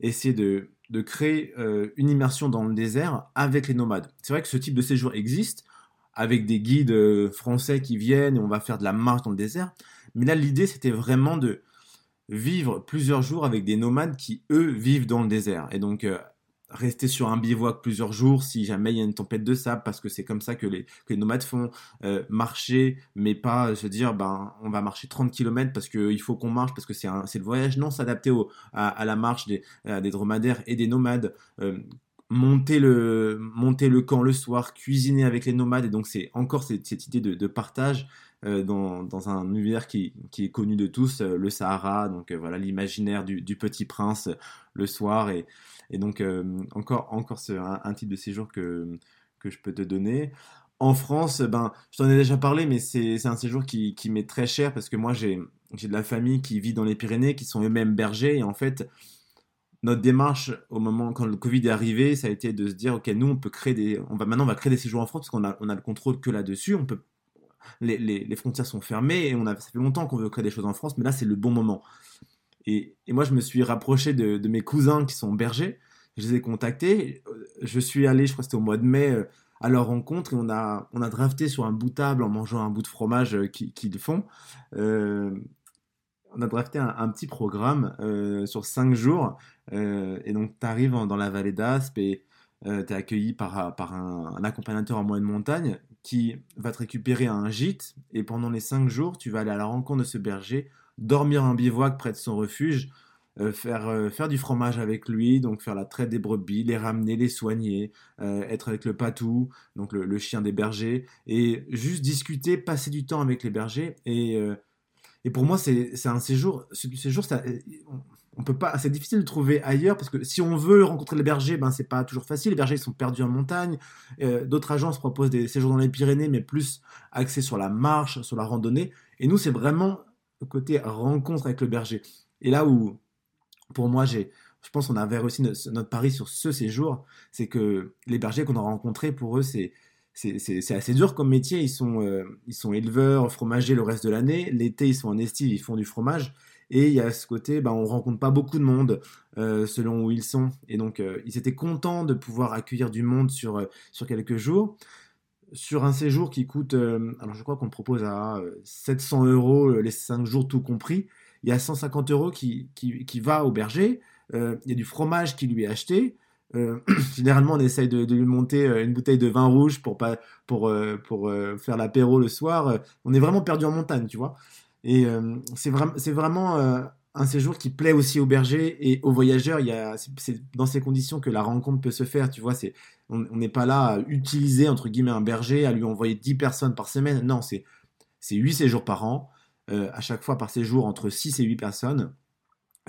essayer de, de créer euh, une immersion dans le désert avec les nomades. C'est vrai que ce type de séjour existe, avec des guides euh, français qui viennent et on va faire de la marche dans le désert. Mais là, l'idée, c'était vraiment de vivre plusieurs jours avec des nomades qui, eux, vivent dans le désert. Et donc, euh, rester sur un bivouac plusieurs jours si jamais il y a une tempête de sable, parce que c'est comme ça que les, nomades font. Euh, marcher, mais pas se dire, ben, on va marcher 30 km parce qu'il faut qu'on marche, parce que c'est le voyage. Non, s'adapter à, la marche des, dromadaires et des nomades. Euh, monter le, monter camp le soir, cuisiner avec les nomades. Et donc, c'est encore cette, idée de, partage euh, dans, dans, un univers qui, qui, est connu de tous, le Sahara. Donc, voilà, l'imaginaire du, du, petit prince le soir. Et, et donc, euh, encore, encore un, type de séjour que, que je peux te donner. En France, ben, je t'en ai déjà parlé, mais c'est un séjour qui, qui m'est très cher parce que moi, j'ai de la famille qui vit dans les Pyrénées, qui sont eux-mêmes bergers. Et en fait, notre démarche au moment quand le Covid est arrivé, ça a été de se dire, OK, nous, on peut créer des. On va, maintenant, on va créer des séjours en France parce qu'on a, on a le contrôle que là-dessus. On peut. Les, les, les, frontières sont fermées et on a, ça fait longtemps qu'on veut créer des choses en France, mais là, c'est le bon moment. Et, moi, je me suis rapproché de, mes cousins qui sont bergers. Je les ai contactés. Je suis allé, je crois que c'était au mois de mai, euh, à leur rencontre et on a, on a drafté sur un bout de table en mangeant un bout de fromage euh, qu'ils font. Euh, on a drafté un, petit programme sur cinq jours. et donc, tu arrives dans la vallée d'Aspe et tu es accueilli par, par un, un, accompagnateur en moyenne montagne qui va te récupérer à un gîte. Et pendant les cinq jours, tu vas aller à la rencontre de ce berger dormir en bivouac près de son refuge, euh, faire, euh, faire du fromage avec lui, donc faire la traite des brebis, les ramener, les soigner, euh, être avec le patou, donc le, chien des bergers, et juste discuter, passer du temps avec les bergers. Et, et pour moi, c'est un séjour, ce séjour, ça, on peut pas, c'est difficile de trouver ailleurs parce que si on veut rencontrer les bergers, ben c'est pas toujours facile. Les bergers ils sont perdus en montagne. D'autres agences proposent des séjours dans les Pyrénées, mais plus axés sur la marche, sur la randonnée. Et nous, c'est vraiment côté rencontre avec le berger. Et là où, pour moi, j'ai, je pense qu'on avait réussi notre, pari sur ce séjour, c'est que les bergers qu'on a rencontrés, pour eux, c'est c'est assez dur comme métier. Ils sont, euh, ils sont éleveurs, fromagers le reste de l'année. L'été, ils sont en estive, ils font du fromage. Et il y a ce côté, ben, on rencontre pas beaucoup de monde euh, selon où ils sont. Et donc, euh, ils étaient contents de pouvoir accueillir du monde sur, sur quelques jours sur un séjour qui coûte, euh, alors je crois qu'on propose à 700 euh, euros les 5 jours tout compris, il y a 150 euros qui, qui, va au berger, euh, il y a du fromage qui lui est acheté, (clears throat) généralement on essaye de, lui monter une bouteille de vin rouge pour, pas, pour, pour faire l'apéro le soir, on est vraiment perdu en montagne, tu vois. Et c'est c'est vraiment un séjour qui plaît aussi aux bergers et aux voyageurs. Il y a, c'est dans ces conditions que la rencontre peut se faire. Tu vois, c'est, on n'est pas là à utiliser entre guillemets un berger, à lui envoyer 10 personnes par semaine. Non, c'est, c'est 8 séjours par an, à chaque fois par séjour entre 6 et 8 personnes.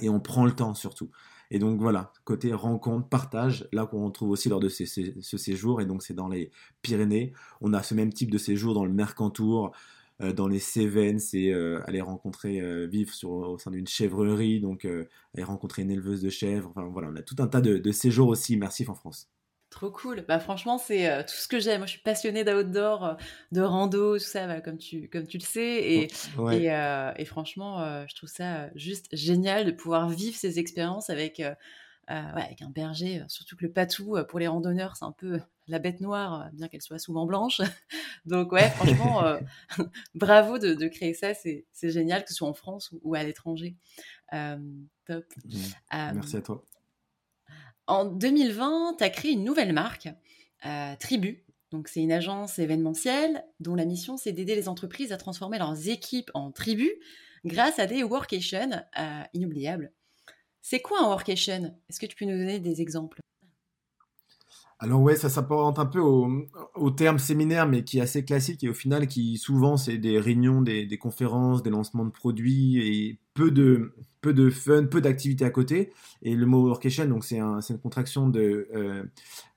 Et on prend le temps surtout. Et donc voilà, côté rencontre, partage, là qu'on retrouve aussi lors de ce séjour, et donc c'est dans les Pyrénées. On a ce même type de séjour dans le Mercantour, euh, dans les Cévennes, c'est euh, aller rencontrer, euh, vivre sur, au sein d'une chèvrerie, donc aller rencontrer une éleveuse de chèvres. Enfin voilà, on a tout un tas de, séjours aussi immersifs en France. Trop cool. Bah franchement, c'est tout ce que j'aime. Moi, je suis passionnée d'outdoor, de rando, tout ça, comme tu comme tu le sais. Et et, franchement, je trouve ça juste génial de pouvoir vivre ces expériences avec avec un berger. Surtout que le patou pour les randonneurs, c'est un peu la bête noire, bien qu'elle soit souvent blanche. (laughs) Donc ouais, franchement, euh, (laughs) (laughs) bravo de, créer ça, c'est génial, que ce soit en France ou, à l'étranger. Euh, top. Merci à toi. En 2020, tu as créé une nouvelle marque, euh, Tribu. Donc c'est une agence événementielle dont la mission c'est d'aider les entreprises à transformer leurs équipes en tribus grâce à des workations inoubliables. C'est quoi un workation Est-ce que tu peux nous donner des exemples? Alors ouais, ça s'apparente un peu au, terme séminaire, mais qui est assez classique et au final qui souvent c'est des réunions, des, conférences, des lancements de produits et peu de, peu de fun, peu d'activités à côté. Et le mot workation, donc c'est un, une contraction de, euh,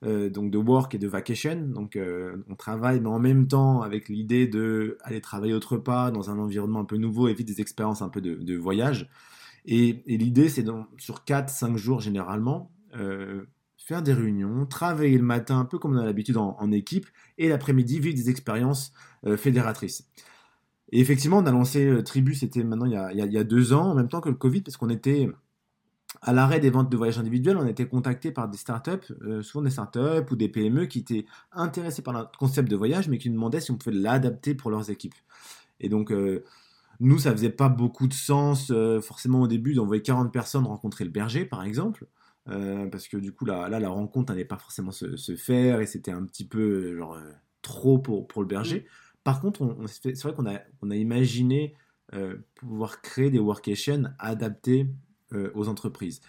euh, donc de work et de vacation. Donc euh, on travaille, mais en même temps avec l'idée de aller travailler autre part dans un environnement un peu nouveau et vivre des expériences un peu de, voyage. Et, l'idée c'est sur 4-5 jours généralement faire des réunions, travailler le matin, un peu comme on a l'habitude en, équipe, et l'après-midi vivre des expériences euh, fédératrices. Et effectivement, on a lancé euh, Tribu, c'était maintenant il y, a, deux ans, en même temps que le Covid, parce qu'on était à l'arrêt des ventes de voyages individuels, on était contacté par des startups, euh, souvent des startups ou des PME qui étaient intéressés par le concept de voyage, mais qui nous demandaient si on pouvait l'adapter pour leurs équipes. Et donc, nous, ça faisait pas beaucoup de sens, forcément au début, d'envoyer 40 personnes rencontrer le berger, par exemple. Euh, parce que du coup là, là la rencontre n'allait pas forcément se, faire et c'était un petit peu euh, genre euh, trop pour, pour le berger. Mm. Par contre, on, c'est vrai qu'on a, on a imaginé pouvoir créer des workations adaptés aux entreprises.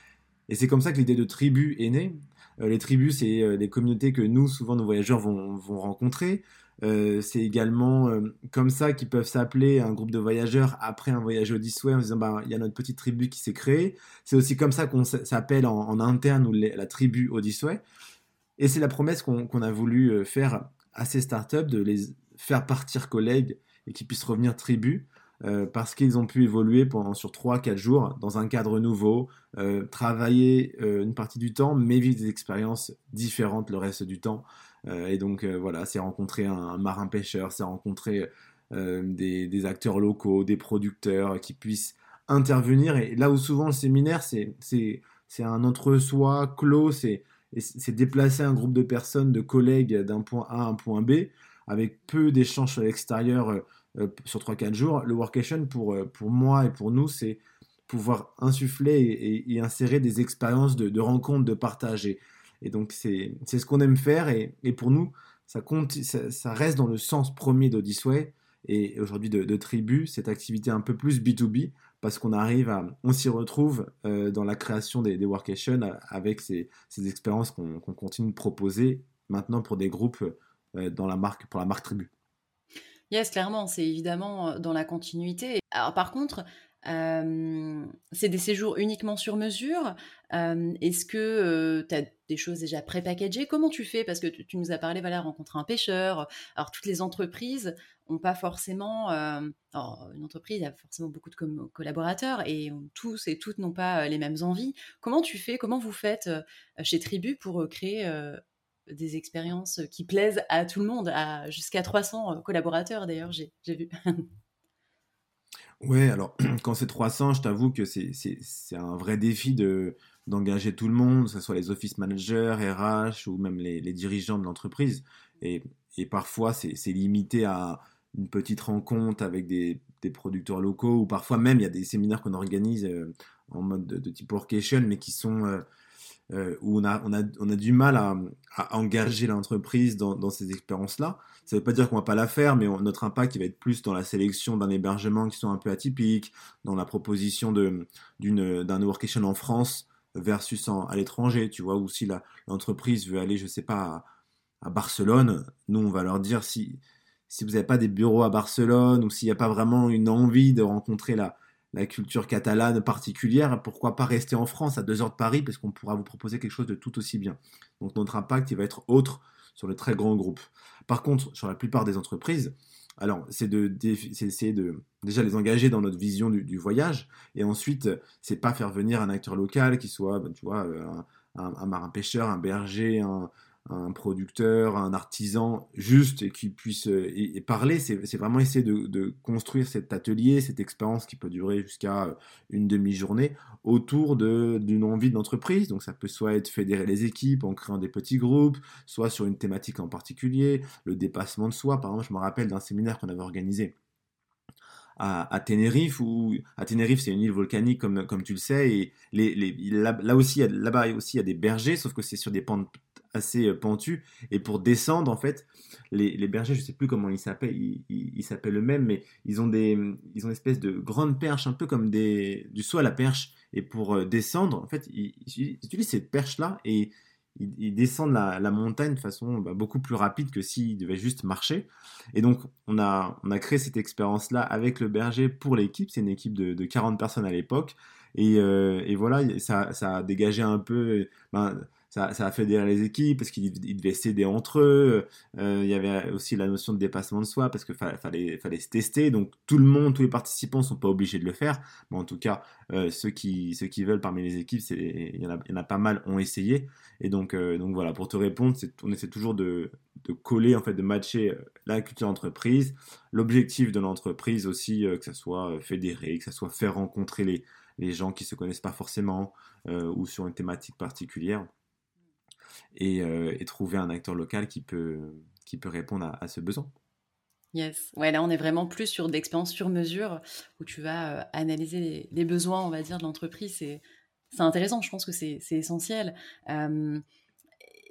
Et c'est comme ça que l'idée de tribu est née. les tribus, c'est des communautés que nous, souvent, nos voyageurs vont, vont rencontrer. Euh, c'est également euh, comme ça qu'ils peuvent s'appeler un groupe de voyageurs après un voyage Odyssey en disant bah, il y a notre petite tribu qui s'est créée. C'est aussi comme ça qu'on s'appelle en, interne ou la tribu Odyssey. Et c'est la promesse qu'on a voulu euh, faire à ces startups de les faire partir collègues et qu'ils puissent revenir tribu. parce qu'ils ont pu évoluer pendant sur 3-4 jours dans un cadre nouveau, travailler une partie du temps, mais vivre des expériences différentes le reste du temps. Euh, et donc euh, voilà, c'est rencontrer un, marin pêcheur, c'est rencontrer euh, des, acteurs locaux, des producteurs qui puissent intervenir. Et là où souvent le séminaire, c'est un entre-soi clos, c'est déplacer un groupe de personnes, de collègues d'un point A à un point B, avec peu d'échanges à l'extérieur sur 3-4 jours. Le workation, pour, pour moi et pour nous, c'est pouvoir insuffler et, insérer des expériences de, rencontres, de partage. Donc, c'est ce qu'on aime faire. Et, et, pour nous, ça, compte, ça, reste dans le sens premier d'Odyssey et aujourd'hui de, Tribu, cette activité un peu plus B2B, parce qu'on arrive on s'y retrouve euh, dans la création des, des workations avec ces, ces expériences qu'on continue de proposer maintenant pour des groupes euh, dans la marque, pour la marque Tribu. Yes, clairement, c'est évidemment euh, dans la continuité. Alors par contre, c'est des séjours uniquement sur mesure. Est-ce que tu as des choses déjà pré-packagées? Comment tu fais? Parce que tu, nous as parlé, voilà, rencontrer un pêcheur. Alors, toutes les entreprises n'ont pas forcément. une entreprise a forcément beaucoup de collaborateurs et tous et toutes n'ont pas les mêmes envies. Comment tu fais? Comment vous faites chez Tribu pour créer des expériences qui plaisent à tout le monde, à jusqu'à 300 collaborateurs? D'ailleurs, j'ai vu. (laughs) Ouais, alors (clears throat) quand c'est 300, je t'avoue que c'est un vrai défi de d'engager tout le monde, que ce soit les office managers, RH ou même les, dirigeants de l'entreprise. Et, parfois, c'est limité à une petite rencontre avec des, producteurs locaux, ou parfois même, il y a des séminaires qu'on organise euh, en mode de, type workation, mais qui sont, euh, où on a, on, a, on a du mal à, engager l'entreprise dans, ces expériences-là. Ça ne veut pas dire qu'on va pas la faire, mais notre impact va être plus dans la sélection d'un hébergement qui sont un peu atypiques, dans la proposition d'un workation en France versus à l'étranger, tu vois, ou si l'entreprise veut aller, je sais pas, à, à, Barcelone, nous on va leur dire si, si vous n'avez pas des bureaux à Barcelone ou s'il n'y a pas vraiment une envie de rencontrer la, la culture catalane particulière, pourquoi pas rester en France à deux heures de Paris parce qu'on pourra vous proposer quelque chose de tout aussi bien. Donc notre impact il va être autre sur le très grand groupe. Par contre, sur la plupart des entreprises, alors c'est de d'essayer de déjà les engager dans notre vision du, voyage et ensuite c'est pas faire venir un acteur local qui soit ben, tu vois euh, un, un marin pêcheur, un berger, un, un producteur, un artisan juste et qui puisse euh, parler, c'est vraiment essayer de, construire cet atelier, cette expérience qui peut durer jusqu'à euh, une demi-journée autour d'une envie d'entreprise. Donc ça peut soit être fédérer les équipes en créant des petits groupes, soit sur une thématique en particulier, le dépassement de soi. Par exemple, je me rappelle d'un séminaire qu'on avait organisé à, Tenerife, où à Tenerife c'est une île volcanique comme, tu le sais, et là, là aussi là-bas aussi il y a des bergers, sauf que c'est sur des pentes assez euh, pentu. Et pour descendre, en fait, les, bergers, je sais plus comment ils s'appellent, ils s'appellent eux-mêmes, mais ils ont des, ils ont une espèce de grandes perches, un peu comme des, du saut à la perche. Et pour euh, descendre, en fait, ils, utilisent cette perche-là et ils, descendent la, montagne de façon bah, beaucoup plus rapide que s'ils devaient juste marcher. Et donc, on a, on a créé cette expérience-là avec le berger pour l'équipe. C'est une équipe de, de 40 personnes à l'époque. Et, euh, et, voilà, ça, ça, a dégagé un peu. Ben, ça, ça a fédéré les équipes parce qu'ils devaient s'aider entre eux. Euh, il y avait aussi la notion de dépassement de soi parce qu'il fallait, fallait se tester. Donc tout le monde, tous les participants sont pas obligés de le faire. Mais en tout cas, euh, ceux, qui, ceux qui veulent parmi les équipes, il y, en a, pas mal ont essayé. Et donc, euh, donc voilà, pour te répondre, on essaie toujours de, coller, en fait, de matcher la culture d'entreprise, l'objectif de l'entreprise aussi, que ça soit fédéré, que ça soit faire rencontrer les, les gens qui se connaissent pas forcément ou sur une thématique particulière. Euh, et, trouver un acteur local qui peut, qui peut répondre à, ce besoin. Yes. Ouais, là, on est vraiment plus sur d'expériences sur mesure où tu vas euh, analyser les, besoins, on va dire, de l'entreprise. C'est, intéressant, je pense que c'est, essentiel. Euh,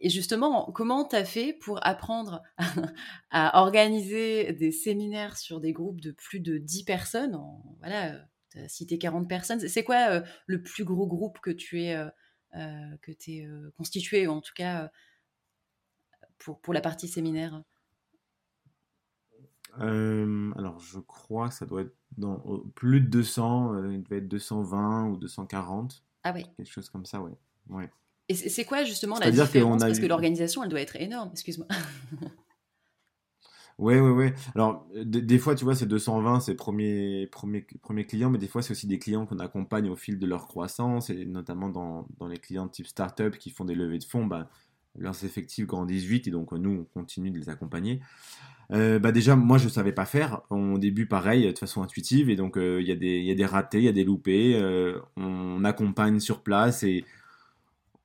et justement, comment tu as fait pour apprendre (laughs) à, organiser des séminaires sur des groupes de plus de 10 personnes Voilà, tu as cité 40 personnes. C'est quoi le plus gros groupe que tu es que tu es euh, constitué, ou en tout cas euh, pour, pour la partie séminaire alors, je crois que ça doit être dans plus de 200, il devait être 220 ou 240. Ah oui. Quelque chose comme ça, oui. Ouais. Et c'est quoi justement la différence? Parce que l'organisation, elle doit être énorme, excuse-moi. (laughs) Ouais, ouais, ouais. Alors, des fois, tu vois, c'est 220, c'est premier, premier, premier client, mais des fois, c'est aussi des clients qu'on accompagne au fil de leur croissance, et notamment dans, les clients type startup qui font des levées de fonds, bah, leurs effectifs grandissent vite, et donc nous, on continue de les accompagner. Euh, bah déjà, moi, je savais pas faire. Au début, pareil, de façon intuitive, et donc euh, il y, a des ratés, il y a des loupés. Euh, on accompagne sur place, et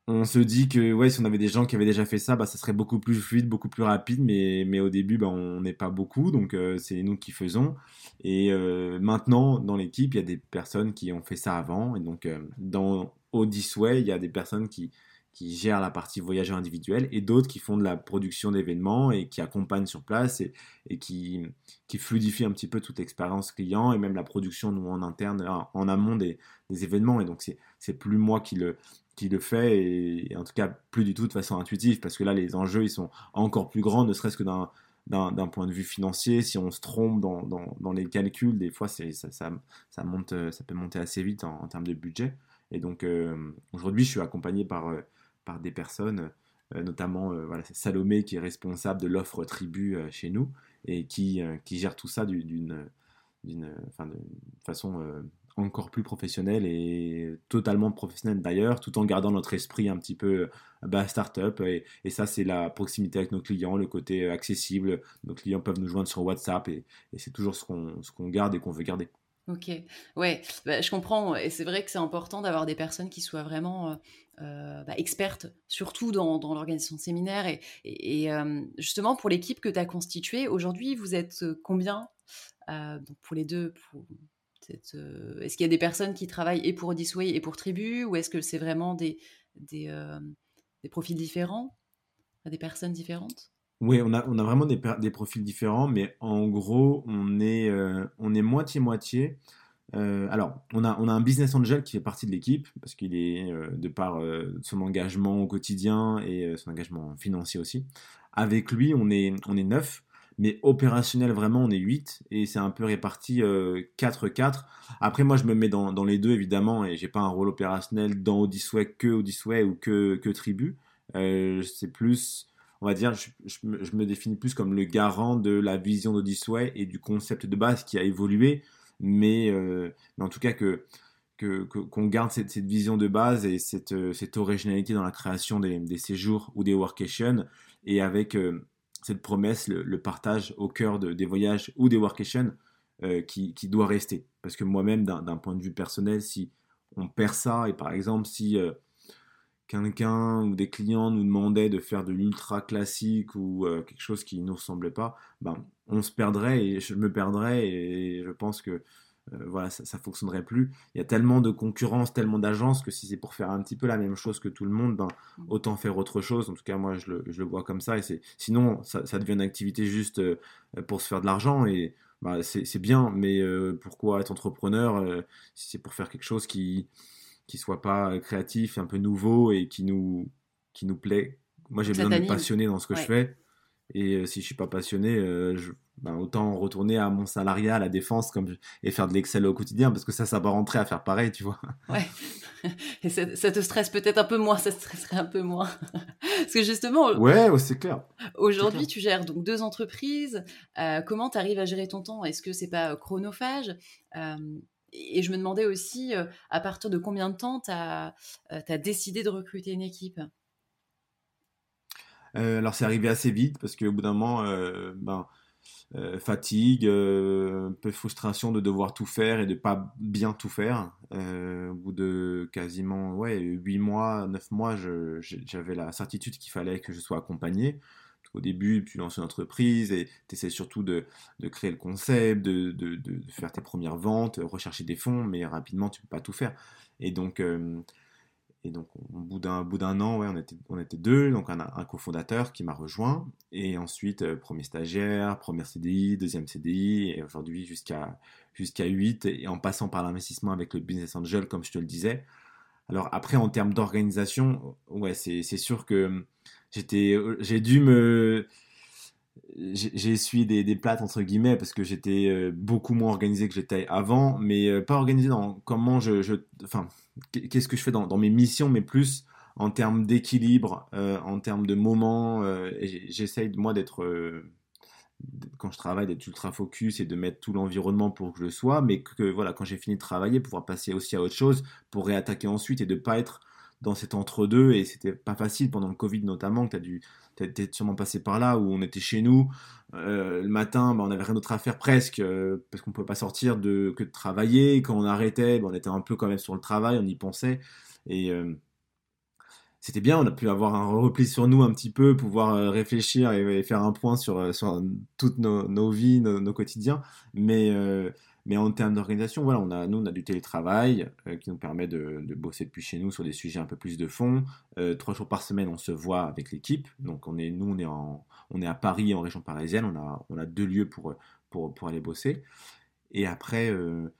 on se dit que ouais, si on avait des gens qui avaient déjà fait ça, bah, ça serait beaucoup plus fluide, beaucoup plus rapide, mais, mais au début, bah, on n'est pas beaucoup, donc euh, c'est nous qui faisons. Et euh, maintenant, dans l'équipe, il y a des personnes qui ont fait ça avant, et donc euh, dans Odyssey, il y a des personnes qui, qui gèrent la partie voyageur individuel et d'autres qui font de la production d'événements et qui accompagnent sur place et, et qui, qui fluidifient un petit peu toute l'expérience client et même la production nous en interne, en amont des, des événements. Et donc c'est plus moi qui le, qui le fait et, en tout cas plus du tout de façon intuitive parce que là les enjeux ils sont encore plus grands ne serait-ce que d'un d'un point de vue financier. Si on se trompe dans, dans, les calculs des fois ça, ça, ça, monte ça peut monter assez vite en, termes de budget. Et donc euh, aujourd'hui je suis accompagné par euh, par des personnes euh, notamment voilà Salomé qui est responsable de l'offre tribu chez nous et qui qui gère tout ça d'une d'une façon encore plus professionnel et totalement professionnel d'ailleurs, tout en gardant notre esprit un petit peu bah, start-up. Et, ça, c'est la proximité avec nos clients, le côté accessible. Nos clients peuvent nous joindre sur WhatsApp et, c'est toujours ce qu'on qu'on garde et qu'on veut garder. Ok, ouais, bah, je comprends. Et c'est vrai que c'est important d'avoir des personnes qui soient vraiment euh, euh, bah, expertes, surtout dans, dans l'organisation de séminaires. Et, euh, justement, pour l'équipe que tu as constituée, aujourd'hui, vous êtes combien donc pour les deux, euh, est-ce qu'il y a des personnes qui travaillent et pour Disway et pour Tribu ou est-ce que c'est vraiment des, des, des profils différents, des personnes différentes? Oui, on a, on a vraiment des, profils différents, mais en gros, on est, est moitié-moitié. Euh, alors, on a, on a un business angel qui fait partie de l'équipe, parce qu'il est, euh, de par euh, son engagement au quotidien et son engagement financier aussi. Avec lui, on est, on est 9, mais opérationnel, vraiment, on est 8, et c'est un peu réparti 4-4. Après, moi, je me mets dans, dans les deux, évidemment, et j'ai pas un rôle opérationnel dans Odyssey que Odyssey ou que, que Tribu. c'est plus on va dire, je, me, définis plus comme le garant de la vision d'Odyssey et du concept de base qui a évolué mais, euh, en tout cas que qu'on garde cette, vision de base et cette, euh, cette originalité dans la création des, des, séjours ou des workations et avec euh, cette promesse, le, partage au cœur de, des voyages ou des workations qui, qui, doit rester. Parce que moi-même, d'un point de vue personnel, si on perd ça et par exemple si quelqu'un ou des clients nous demandaient de faire de l'ultra classique ou quelque chose qui ne nous ressemblait pas, ben, on se perdrait et je me perdrais et je pense que euh, voilà, ça, ça fonctionnerait plus. Il y a tellement de concurrence, tellement d'agences que si c'est pour faire un petit peu la même chose que tout le monde, ben, mm. autant faire autre chose. En tout cas, moi, je le, je le vois comme ça. Et c'est, sinon, ça, ça, devient une activité juste euh, pour se faire de l'argent et bah, c'est, bien. Mais euh, pourquoi être entrepreneur si c'est pour faire quelque chose qui qui soit pas créatif, un peu nouveau et qui nous qui nous plaît? Moi, j'ai besoin d'être passionné dans ce que je fais. Et euh, si je suis pas passionné, euh, ben, autant retourner à mon salariat, à la défense, comme et faire de l'Excel au quotidien, parce que ça, ça va rentrer à faire pareil, tu vois. (laughs) Ouais. Et ça, te stresse peut-être un peu moins, ça te stresserait un peu moins. (laughs) parce que justement. Ouais, c'est clair. Aujourd'hui, tu gères donc deux entreprises. Euh, comment tu arrives à gérer ton temps? Est-ce que c'est pas chronophage? Et je me demandais aussi, à partir de combien de temps tu as, as, décidé de recruter une équipe? Euh, alors c'est arrivé assez vite parce qu'au bout d'un moment, euh, ben, euh, fatigue, un peu frustration de devoir tout faire et de pas bien tout faire. au bout de quasiment ouais, 8 mois, 9 mois, j'avais la certitude qu'il fallait que je sois accompagné. Au début, tu lances une entreprise et tu essaies surtout de, de, créer le concept, de, de, faire tes premières ventes, rechercher des fonds, mais rapidement, tu peux pas tout faire. Et donc, et donc, au bout d'un, bout d'un an, ouais, on, était, on était deux, donc un, un cofondateur qui m'a rejoint, et ensuite, euh, premier stagiaire, premier CDI, deuxième CDI, et aujourd'hui jusqu'à jusqu'à 8, et en passant par l'investissement avec le Business Angel, comme je te le disais. Alors après, en termes d'organisation, ouais, c'est, c'est sûr que j'étais, j'ai dû me j'ai essuyé des, plates entre guillemets parce que j'étais euh, beaucoup moins organisé que j'étais avant, mais euh, pas organisé dans comment je, enfin, qu'est-ce que je fais dans, mes missions, mais plus en termes d'équilibre, euh, en termes de moments. J'essaye moi d'être quand je travaille d'être ultra focus et de mettre tout l'environnement pour que je le sois, mais que voilà quand j'ai fini de travailler, pouvoir passer aussi à autre chose pour réattaquer ensuite et de pas être dans cet entre-deux et c'était pas facile pendant le Covid notamment que tu as dû t'es sûrement passé par là où on était chez nous euh, le matin bah, on avait rien d'autre à faire presque euh, parce qu'on pouvait pas sortir de que de travailler. Quand on arrêtait bah, on était un peu quand même sur le travail on y pensait. Et euh, c'était bien on a pu avoir un repli sur nous un petit peu pouvoir réfléchir et, faire un point sur, sur toutes nos, nos vies nos, nos, quotidiens. Mais mais en termes d'organisation, voilà, on a, nous, on a du télétravail euh, qui nous permet de, bosser depuis chez nous sur des sujets un peu plus de fond. Euh, trois jours par semaine, on se voit avec l'équipe. Donc, on est, nous, on est, en, on est à Paris, en région parisienne. On a, on a deux lieux pour, pour, pour aller bosser. Et après, euh,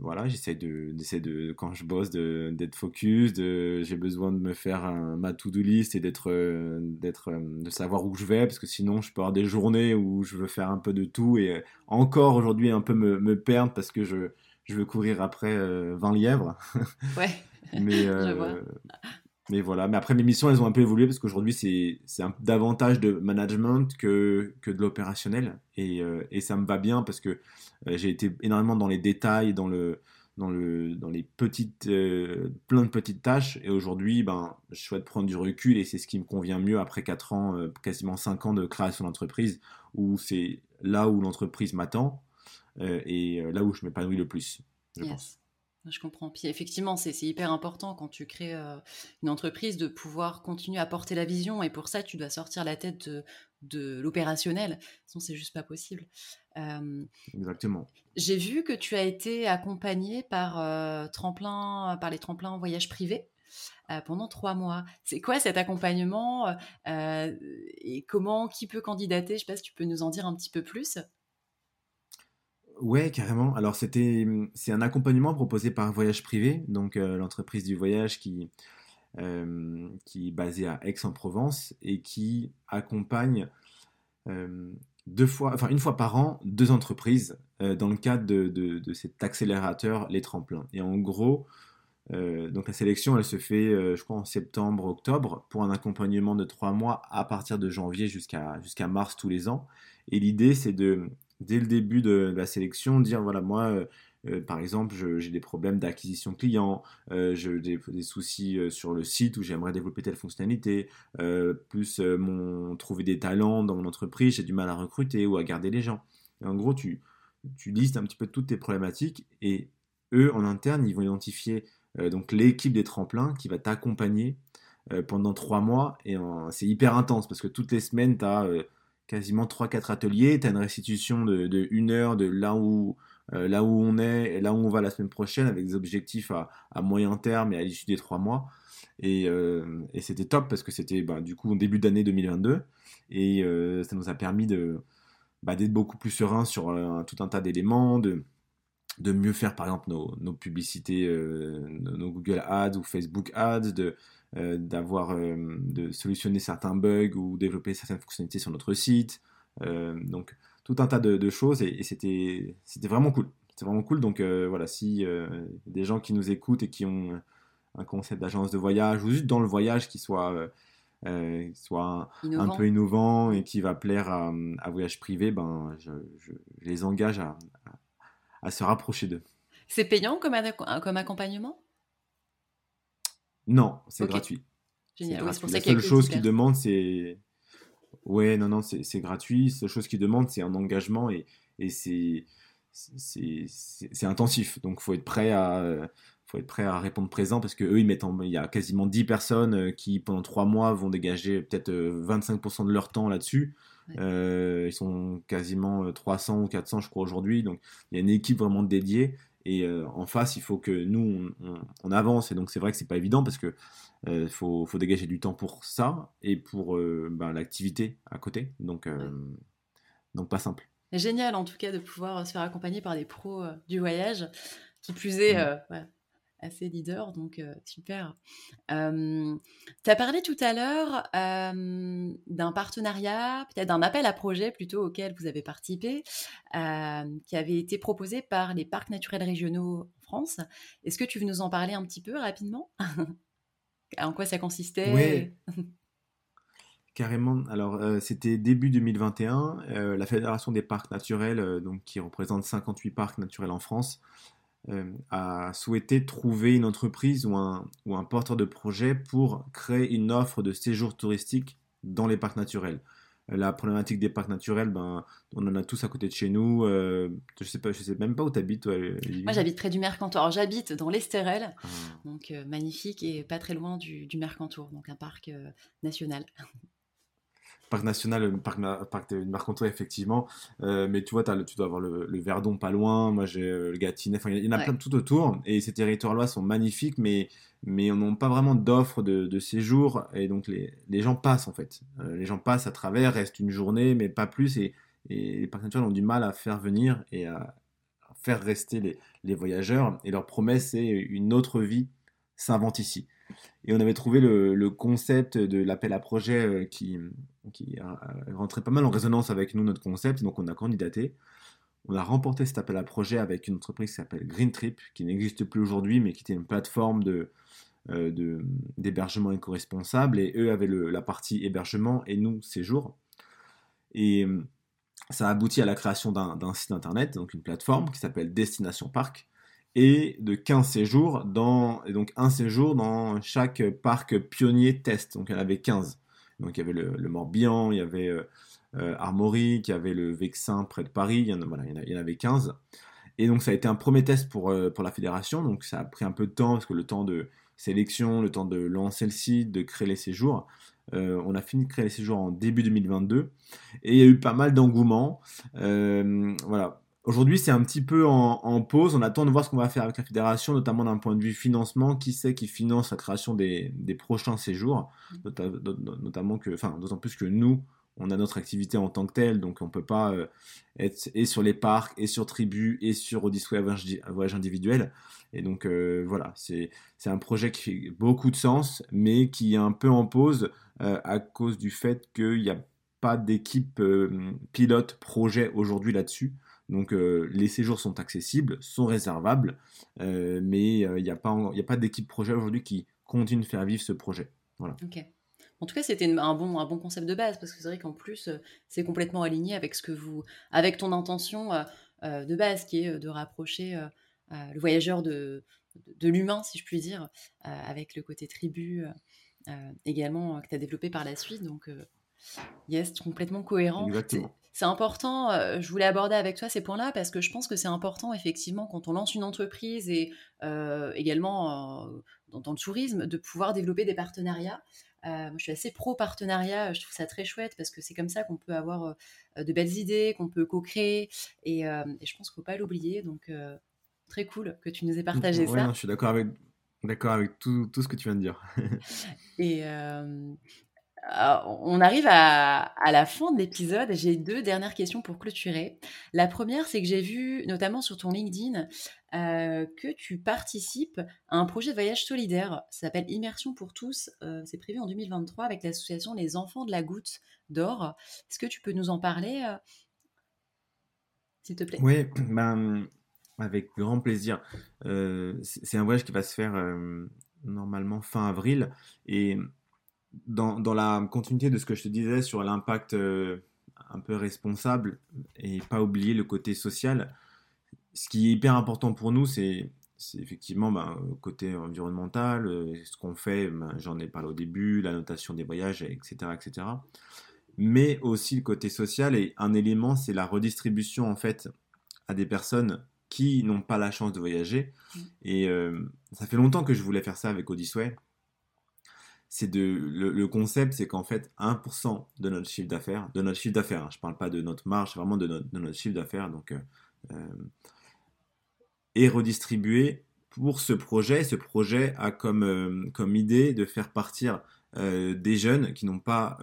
voilà, j'essaie de, de, quand je bosse, d'être focus, de, j'ai besoin de me faire un, ma to-do list et d'être, euh, d'être, euh, de savoir où je vais, parce que sinon je peux avoir des journées où je veux faire un peu de tout et encore aujourd'hui un peu me, me perdre parce que je, je veux courir après 20 lièvres. Ouais. (laughs) Mais, (laughs) je vois. Mais voilà, mais après mes missions elles ont un peu évolué parce qu'aujourd'hui c'est, c'est davantage de management que, que de l'opérationnel et, et ça me va bien parce que euh, j'ai été énormément dans les détails, dans le, dans, le, dans les petites, euh, plein de petites tâches. Et aujourd'hui, ben, je souhaite prendre du recul et c'est ce qui me convient mieux après 4 ans, euh, quasiment 5 ans de création d'entreprise, où c'est là où l'entreprise m'attend et là où je m'épanouis le plus, je pense. Je comprends. Puis effectivement, c'est hyper important quand tu crées une entreprise de pouvoir continuer à porter la vision. Et pour ça, tu dois sortir la tête de, de l'opérationnel. Sinon, c'est juste pas possible. Exactement. J'ai vu que tu as été accompagné par, tremplin, par les tremplins en voyage privé. pendant trois mois. C'est quoi cet accompagnement et comment, qui peut candidater? Je sais pas si tu peux nous en dire un petit peu plus. Ouais, carrément. Alors c'était, c'est un accompagnement proposé par Voyage Privé, donc l'entreprise du voyage qui, qui est basée à Aix-en-Provence et qui accompagne deux fois, enfin une fois par an, deux entreprises dans le cadre de, de, cet accélérateur Les Tremplins. Et en gros, donc la sélection, elle se fait, je crois, en septembre, octobre, pour un accompagnement de trois mois à partir de janvier jusqu'à jusqu'à mars tous les ans. Et l'idée, c'est de, dès le début de la sélection, dire voilà, moi, euh, par exemple, j'ai des problèmes d'acquisition client, euh, j'ai des, soucis euh, sur le site où j'aimerais développer telle fonctionnalité, plus mon, trouver des talents dans mon entreprise, j'ai du mal à recruter ou à garder les gens. en gros, tu, tu listes un petit peu toutes tes problématiques et eux, en interne, ils vont identifier donc l'équipe des tremplins qui va t'accompagner pendant trois mois. Et c'est hyper intense parce que toutes les semaines, tu as quasiment 3-4 ateliers, tu as une restitution de, de, une heure de là où euh, là où on est et là où on va la semaine prochaine avec des objectifs à, moyen terme et à l'issue des trois mois. Et, euh, c'était top parce que c'était bah, du coup au début d'année 2022 et euh, ça nous a permis bah, d'être beaucoup plus serein sur tout un tas d'éléments, de mieux faire par exemple nos, publicités, nos Google Ads ou Facebook Ads, de d'avoir de solutionner certains bugs ou développer certaines fonctionnalités sur notre site. donc tout un tas de, choses et, c'était vraiment cool. C'était vraiment cool. Donc euh, voilà, si euh, des gens qui nous écoutent et qui ont un concept d'agence de voyage ou juste dans le voyage qui soit, euh, soit un, peu innovant et qui va plaire à, voyage privé, ben, je, les engage à, à, se rapprocher d'eux. C'est payant comme, comme accompagnement? Non, c'est gratuit. Génial. la seule chose qu'ils demandent, c'est Ouais, non, non, c'est gratuit. La chose qu'ils demandent, c'est un engagement et, et c'est intensif. Donc, faut être prêt à faut être prêt à répondre présent parce que eux ils mettent il y a quasiment 10 personnes euh, qui pendant 3 mois vont dégager peut-être 25% euh, de leur temps là-dessus. Euh, ils sont quasiment 300 ou 400 je crois aujourd'hui. Donc il y a une équipe vraiment dédiée et en face il faut que nous on, avance et donc c'est vrai que c'est pas évident parce que euh, faut, dégager du temps pour ça et pour euh, ben, l'activité à côté. Donc, euh, donc pas simple. Génial en tout cas de pouvoir se faire accompagner par des pros du voyage, qui plus est mmh. Assez leader, donc super. tu as parlé tout à l'heure d'un partenariat, peut-être d'un appel à projet plutôt auquel vous avez participé, qui avait été proposé par les parcs naturels régionaux en France. Est-ce que tu veux nous en parler un petit peu rapidement? (laughs) En quoi ça consistait? Oui. Carrément. Alors, euh, c'était début 2021. Euh, la Fédération des parcs naturels, euh, donc, qui représente 58 parcs naturels en France, a souhaité trouver une entreprise ou un, ou un porteur de projet pour créer une offre de séjour touristique dans les parcs naturels la problématique des parcs naturels, ben, on en a tous à côté de chez nous. Euh, je sais pas, je sais même pas où tu habites. Moi, j'habite près du Mercantour. J'habite dans l'Estérel, ah. donc euh, magnifique et pas très loin du, du Mercantour, donc un parc euh, national. Parc national, parc, parc de Mercantour, effectivement. mais tu vois, tu dois avoir le, Verdon pas loin. Moi, j'ai le Gâtinais. il y en a plein de tout autour. Et ces territoires-là sont magnifiques, mais mais on n'a pas vraiment d'offres de, séjour et donc les, gens passent en fait. Euh, les gens passent à travers, restent une journée, mais pas plus et, les parcs naturels ont du mal à faire venir et à, faire rester les, voyageurs et leur promesse c'est une autre vie s'invente ici. Et on avait trouvé le, concept de l'appel à projet euh, qui, rentrait pas mal en résonance avec nous, notre concept, donc on a candidaté. On a remporté cet appel à projet avec une entreprise qui s'appelle Green Trip, qui n'existe plus aujourd'hui, mais qui était une plateforme de, euh, d'hébergement éco-responsable. Et eux avaient la partie hébergement et nous, séjour. Et euh, ça a abouti à la création d'un site internet, donc une plateforme qui s'appelle Destination Park, et de 15 séjours, dans, donc un séjour dans chaque parc pionnier test. Donc en avait 15. Donc il y avait le, Morbihan, il y avait euh, euh, Armorique, il y avait le Vexin près de Paris, il y en, voilà, il y en avait 15. Et donc ça a été un premier test pour, euh, pour la fédération, donc ça a pris un peu de temps, parce que le temps de sélection, le temps de lancer le site, de créer les séjours. Euh, on a fini de créer les séjours en début 2022 et il y a eu pas mal d'engouement. voilà, Aujourd'hui, c'est un petit peu en, pause. On attend de voir ce qu'on va faire avec la fédération, notamment d'un point de vue financement. Qui sait qui finance la création des, prochains séjours, notamment que, enfin, d'autant plus que nous, on a notre activité en tant que telle, donc on peut pas euh, être et sur les parcs, et sur Tribu, et sur Odyssey Voyage individuel. Et donc euh, voilà, c'est un projet qui fait beaucoup de sens, mais qui est un peu en pause euh, à cause du fait qu'il n'y a pas d'équipe pilote projet aujourd'hui là-dessus. Donc les séjours sont accessibles, sont réservables, mais il n'y a pas, pas d'équipe projet aujourd'hui qui continue de faire vivre ce projet. Voilà. En tout cas, c'était un bon, un bon concept de base parce que c'est vrai qu'en plus, euh, c'est complètement aligné avec ce que vous, avec ton intention euh, euh, de base, qui est de rapprocher le voyageur de, de, l'humain, si je puis dire, avec le côté tribu également que tu as développé par la suite. Donc, yes, complètement cohérent. C'est important, je voulais aborder avec toi ces points-là parce que je pense que c'est important effectivement quand on lance une entreprise et également dans, dans, le tourisme de pouvoir développer des partenariats euh, je suis assez pro-partenariat, je trouve ça très chouette parce que c'est comme ça qu'on peut avoir euh, de belles idées, qu'on peut co-créer et, euh, je pense qu'il ne faut pas l'oublier. Donc, très cool que tu nous aies partagé ça. je suis d'accord avec, d'accord avec tout, tout, ce que tu viens de dire. (laughs) et on arrive à, la fin de l'épisode. J'ai deux dernières questions pour clôturer. La première, c'est que j'ai vu, notamment sur ton LinkedIn, euh, que tu participes à un projet de voyage solidaire. Ça s'appelle Immersion pour tous. Euh, c'est prévu en 2023 avec l'association Les Enfants de la Goutte d'Or. Est-ce que tu peux nous en parler, euh, s'il te plaît? Oui, (clears throat) ben, avec grand plaisir. c'est un voyage qui va se faire normalement fin avril. Et dans, dans, la continuité de ce que je te disais sur l'impact euh, un peu responsable et pas oublier le côté social, ce qui est hyper important pour nous, c'est effectivement ben, le côté environnemental, euh, ce qu'on fait, ben, j'en ai parlé au début, la notation des voyages, etc., etc. Mais aussi le côté social et un élément, c'est la redistribution en fait à des personnes qui n'ont pas la chance de voyager. Mmh. Et euh, ça fait longtemps que je voulais faire ça avec Odyssey c'est de le, concept, c'est qu'en fait 1% de notre chiffre d'affaires, de notre chiffre d'affaires, hein, je ne parle pas de notre marge, vraiment de notre, chiffre d'affaires, donc euh, euh, est redistribué pour ce projet. Ce projet a comme, euh, comme idée de faire partir des jeunes qui n'ont pas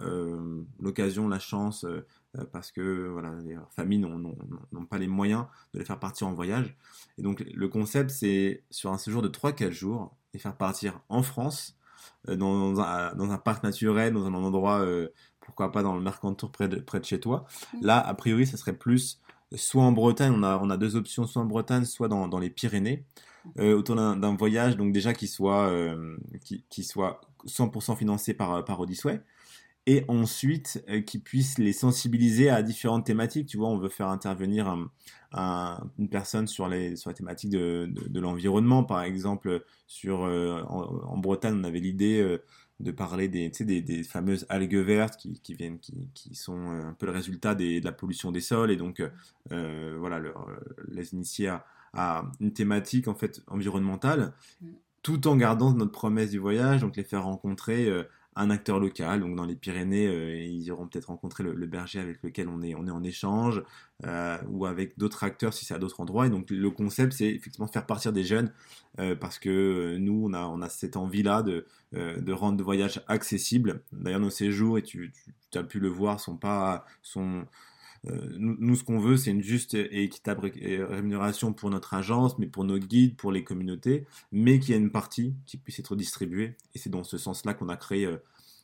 l'occasion, la chance, parce que voilà, les familles n'ont pas les moyens de les faire partir en voyage. Et donc le concept, c'est sur un séjour de 3-4 jours, les faire partir en France euh, dans, un, dans, un, parc naturel, dans un endroit, euh, pourquoi pas dans le Mercantour près de, près de chez toi. Mm. Là, a priori, ça serait plus soit en Bretagne, on a, on a deux options, soit en Bretagne, soit dans, dans les Pyrénées, euh, autour d'un voyage, donc déjà qui soit, qui, qui, soit 100% financé par, par Odyssey, et ensuite qui puisse les sensibiliser à différentes thématiques. Tu vois, on veut faire intervenir un, une personne sur les, sur thématiques de, de, l'environnement. Par exemple, sur, euh, en, Bretagne, on avait l'idée euh, de parler des, des, des, fameuses algues vertes qui, qui viennent, qui, qui, sont euh, un peu le résultat des, de la pollution des sols et donc voilà, les initier à, à, une thématique en fait environnementale, mm. tout en gardant notre promesse du voyage, donc les faire rencontrer un acteur local. Donc dans les Pyrénées, euh, ils iront peut-être rencontrer le, berger avec lequel on est, on est en échange, euh, ou avec d'autres acteurs si c'est à d'autres endroits. Et donc le concept, c'est effectivement faire partir des jeunes, euh, parce que nous, on a, on a cette envie-là de, de rendre le voyage accessible. D'ailleurs, nos séjours, et tu, tu, as pu le voir, sont pas... Sont, euh, nous, ce qu'on veut, c'est une juste et équitable rémunération pour notre agence, mais pour nos guides, pour les communautés, mais qu'il y ait une partie qui puisse être distribuée. Et c'est dans ce sens-là qu'on a créé euh,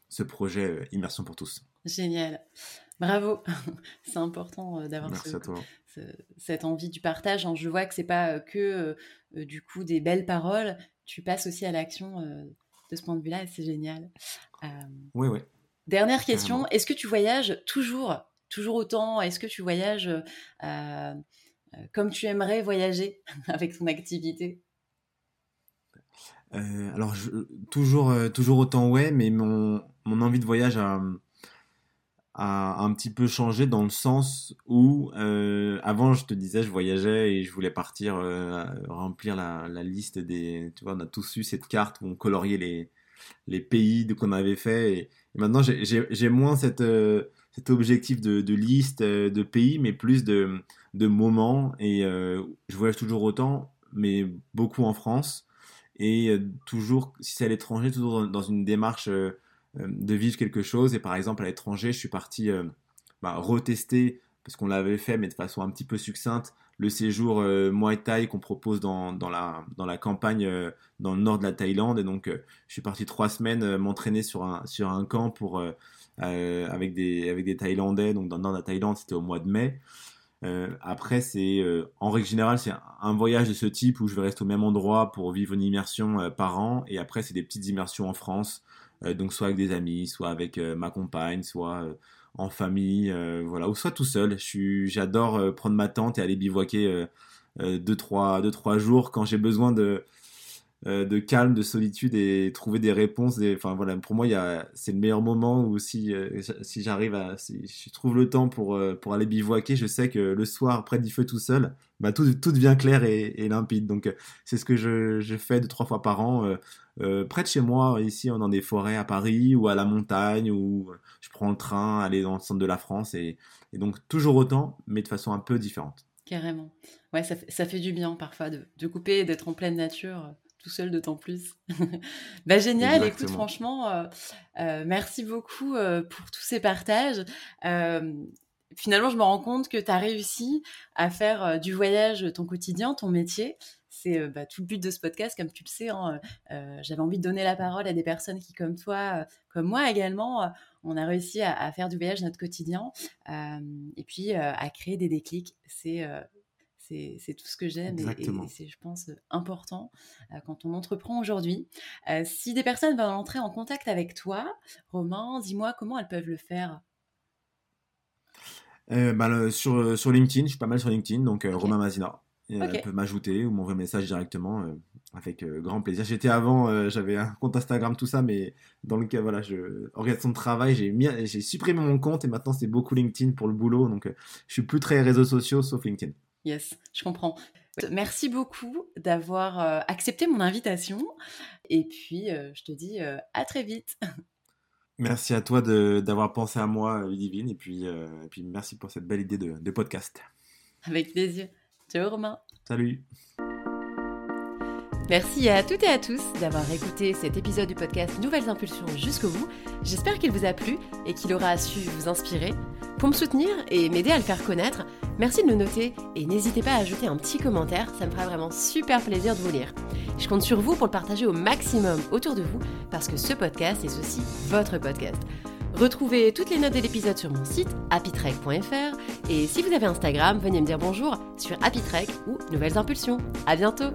ce projet euh, Immersion pour tous. Génial. Bravo. (laughs) c'est important d'avoir cette envie du partage. Je vois que c'est pas que du coup des belles paroles. Tu passes aussi à l'action de ce point de vue-là et c'est génial. oui, oui. Dernière question. Est-ce que tu voyages toujours toujours autant Est-ce que tu voyages euh, euh, comme tu aimerais voyager (laughs) avec ton activité? Euh, alors, toujours, autant, ouais, mais mon, envie de voyage a, un petit peu changé dans le sens où, avant, je te disais, je voyageais et je voulais partir remplir la, la, liste des. Tu vois, on a tous eu cette carte où on coloriait les, les pays qu'on avait fait. Et, maintenant, j'ai moins cette, cet objectif de, liste de pays, mais plus de, de moments. Et je voyage toujours autant, mais beaucoup en France. Et toujours, si c'est à l'étranger, toujours dans, une démarche de vivre quelque chose. Et par exemple, à l'étranger, je suis parti bah, retester, parce qu'on l'avait fait, mais de façon un petit peu succincte, le séjour euh, Muay Thai qu'on propose dans, dans, la, dans la campagne euh, dans le nord de la Thaïlande. Et donc, euh, je suis parti trois semaines euh, m'entraîner sur un, sur un camp pour, avec, des, avec des Thaïlandais. Donc, dans le nord de la Thaïlande, c'était au mois de mai. après, c'est en règle générale, c'est un voyage de ce type où je vais rester au même endroit pour vivre une immersion par an. Et après, c'est des petites immersions en France. donc, soit avec des amis, soit avec ma compagne, soit en famille, euh, voilà, ou soit tout seul. J'adore euh, prendre ma tente et aller bivouaquer euh, deux, trois, deux, trois jours quand j'ai besoin de, de calme, de solitude et trouver des réponses. enfin voilà, pour moi, c'est le meilleur moment où si, si j'arrive à, si je trouve le temps pour, pour aller bivouaquer, je sais que le soir, près du feu tout seul, bah, tout, tout devient clair et, limpide. Donc c'est ce que je, fais deux, trois fois par an. Euh, près de chez moi, ici, on dans des forêts à Paris ou à la montagne, ou je prends le train, aller dans le centre de la France, et, donc toujours autant, mais de façon un peu différente. Carrément. Ouais, ça, ça fait du bien parfois de, de couper, d'être en pleine nature, euh, tout seul d'autant plus. (laughs) bah, génial, écoute, franchement, euh, merci beaucoup pour tous ces partages finalement, je me rends compte que tu as réussi à faire du voyage ton quotidien, ton métier, c'est euh, bah, tout le but de ce podcast, comme tu le sais. Hein, euh, euh, j'avais envie de donner la parole à des personnes qui, comme toi, comme moi également, on a réussi à, faire du voyage notre quotidien et puis à créer des déclics. C'est c'est tout ce que j'aime et, c'est, je pense, important quand on entreprend aujourd'hui. si des personnes veulent entrer en contact avec toi, Romain, dis-moi comment elles peuvent le faire. Bah, sur, sur LinkedIn, je suis pas mal sur LinkedIn, donc Romain Mazina. Euh, elle peut m'ajouter ou m'envoyer un message directement euh, avec euh, grand plaisir. J'étais avant, j'avais un compte Instagram, tout ça, mais dans le cas, voilà, je, organisation de travail, j'ai supprimé mon compte et maintenant c'est beaucoup LinkedIn pour le boulot, donc je suis plus très réseaux sociaux sauf LinkedIn. Yes, je comprends. Merci beaucoup d'avoir accepté mon invitation et puis je te dis à très vite. (laughs) Merci à toi d'avoir pensé à moi, Ludivine, et puis, et puis merci pour cette belle idée de, de podcast. Avec plaisir. Ciao Romain. Salut. Merci à toutes et à tous d'avoir écouté cet épisode du podcast Nouvelles Impulsions jusqu'au bout. J'espère qu'il vous a plu et qu'il aura su vous inspirer. Pour me soutenir et m'aider à le faire connaître, merci de le noter et n'hésitez pas à ajouter un petit commentaire, ça me fera vraiment super plaisir de vous lire. Je compte sur vous pour le partager au maximum autour de vous parce que ce podcast est aussi votre podcast. Retrouvez toutes les notes de l'épisode sur mon site happytrek.fr et si vous avez Instagram, venez me dire bonjour sur happytrek ou Nouvelles Impulsions. À bientôt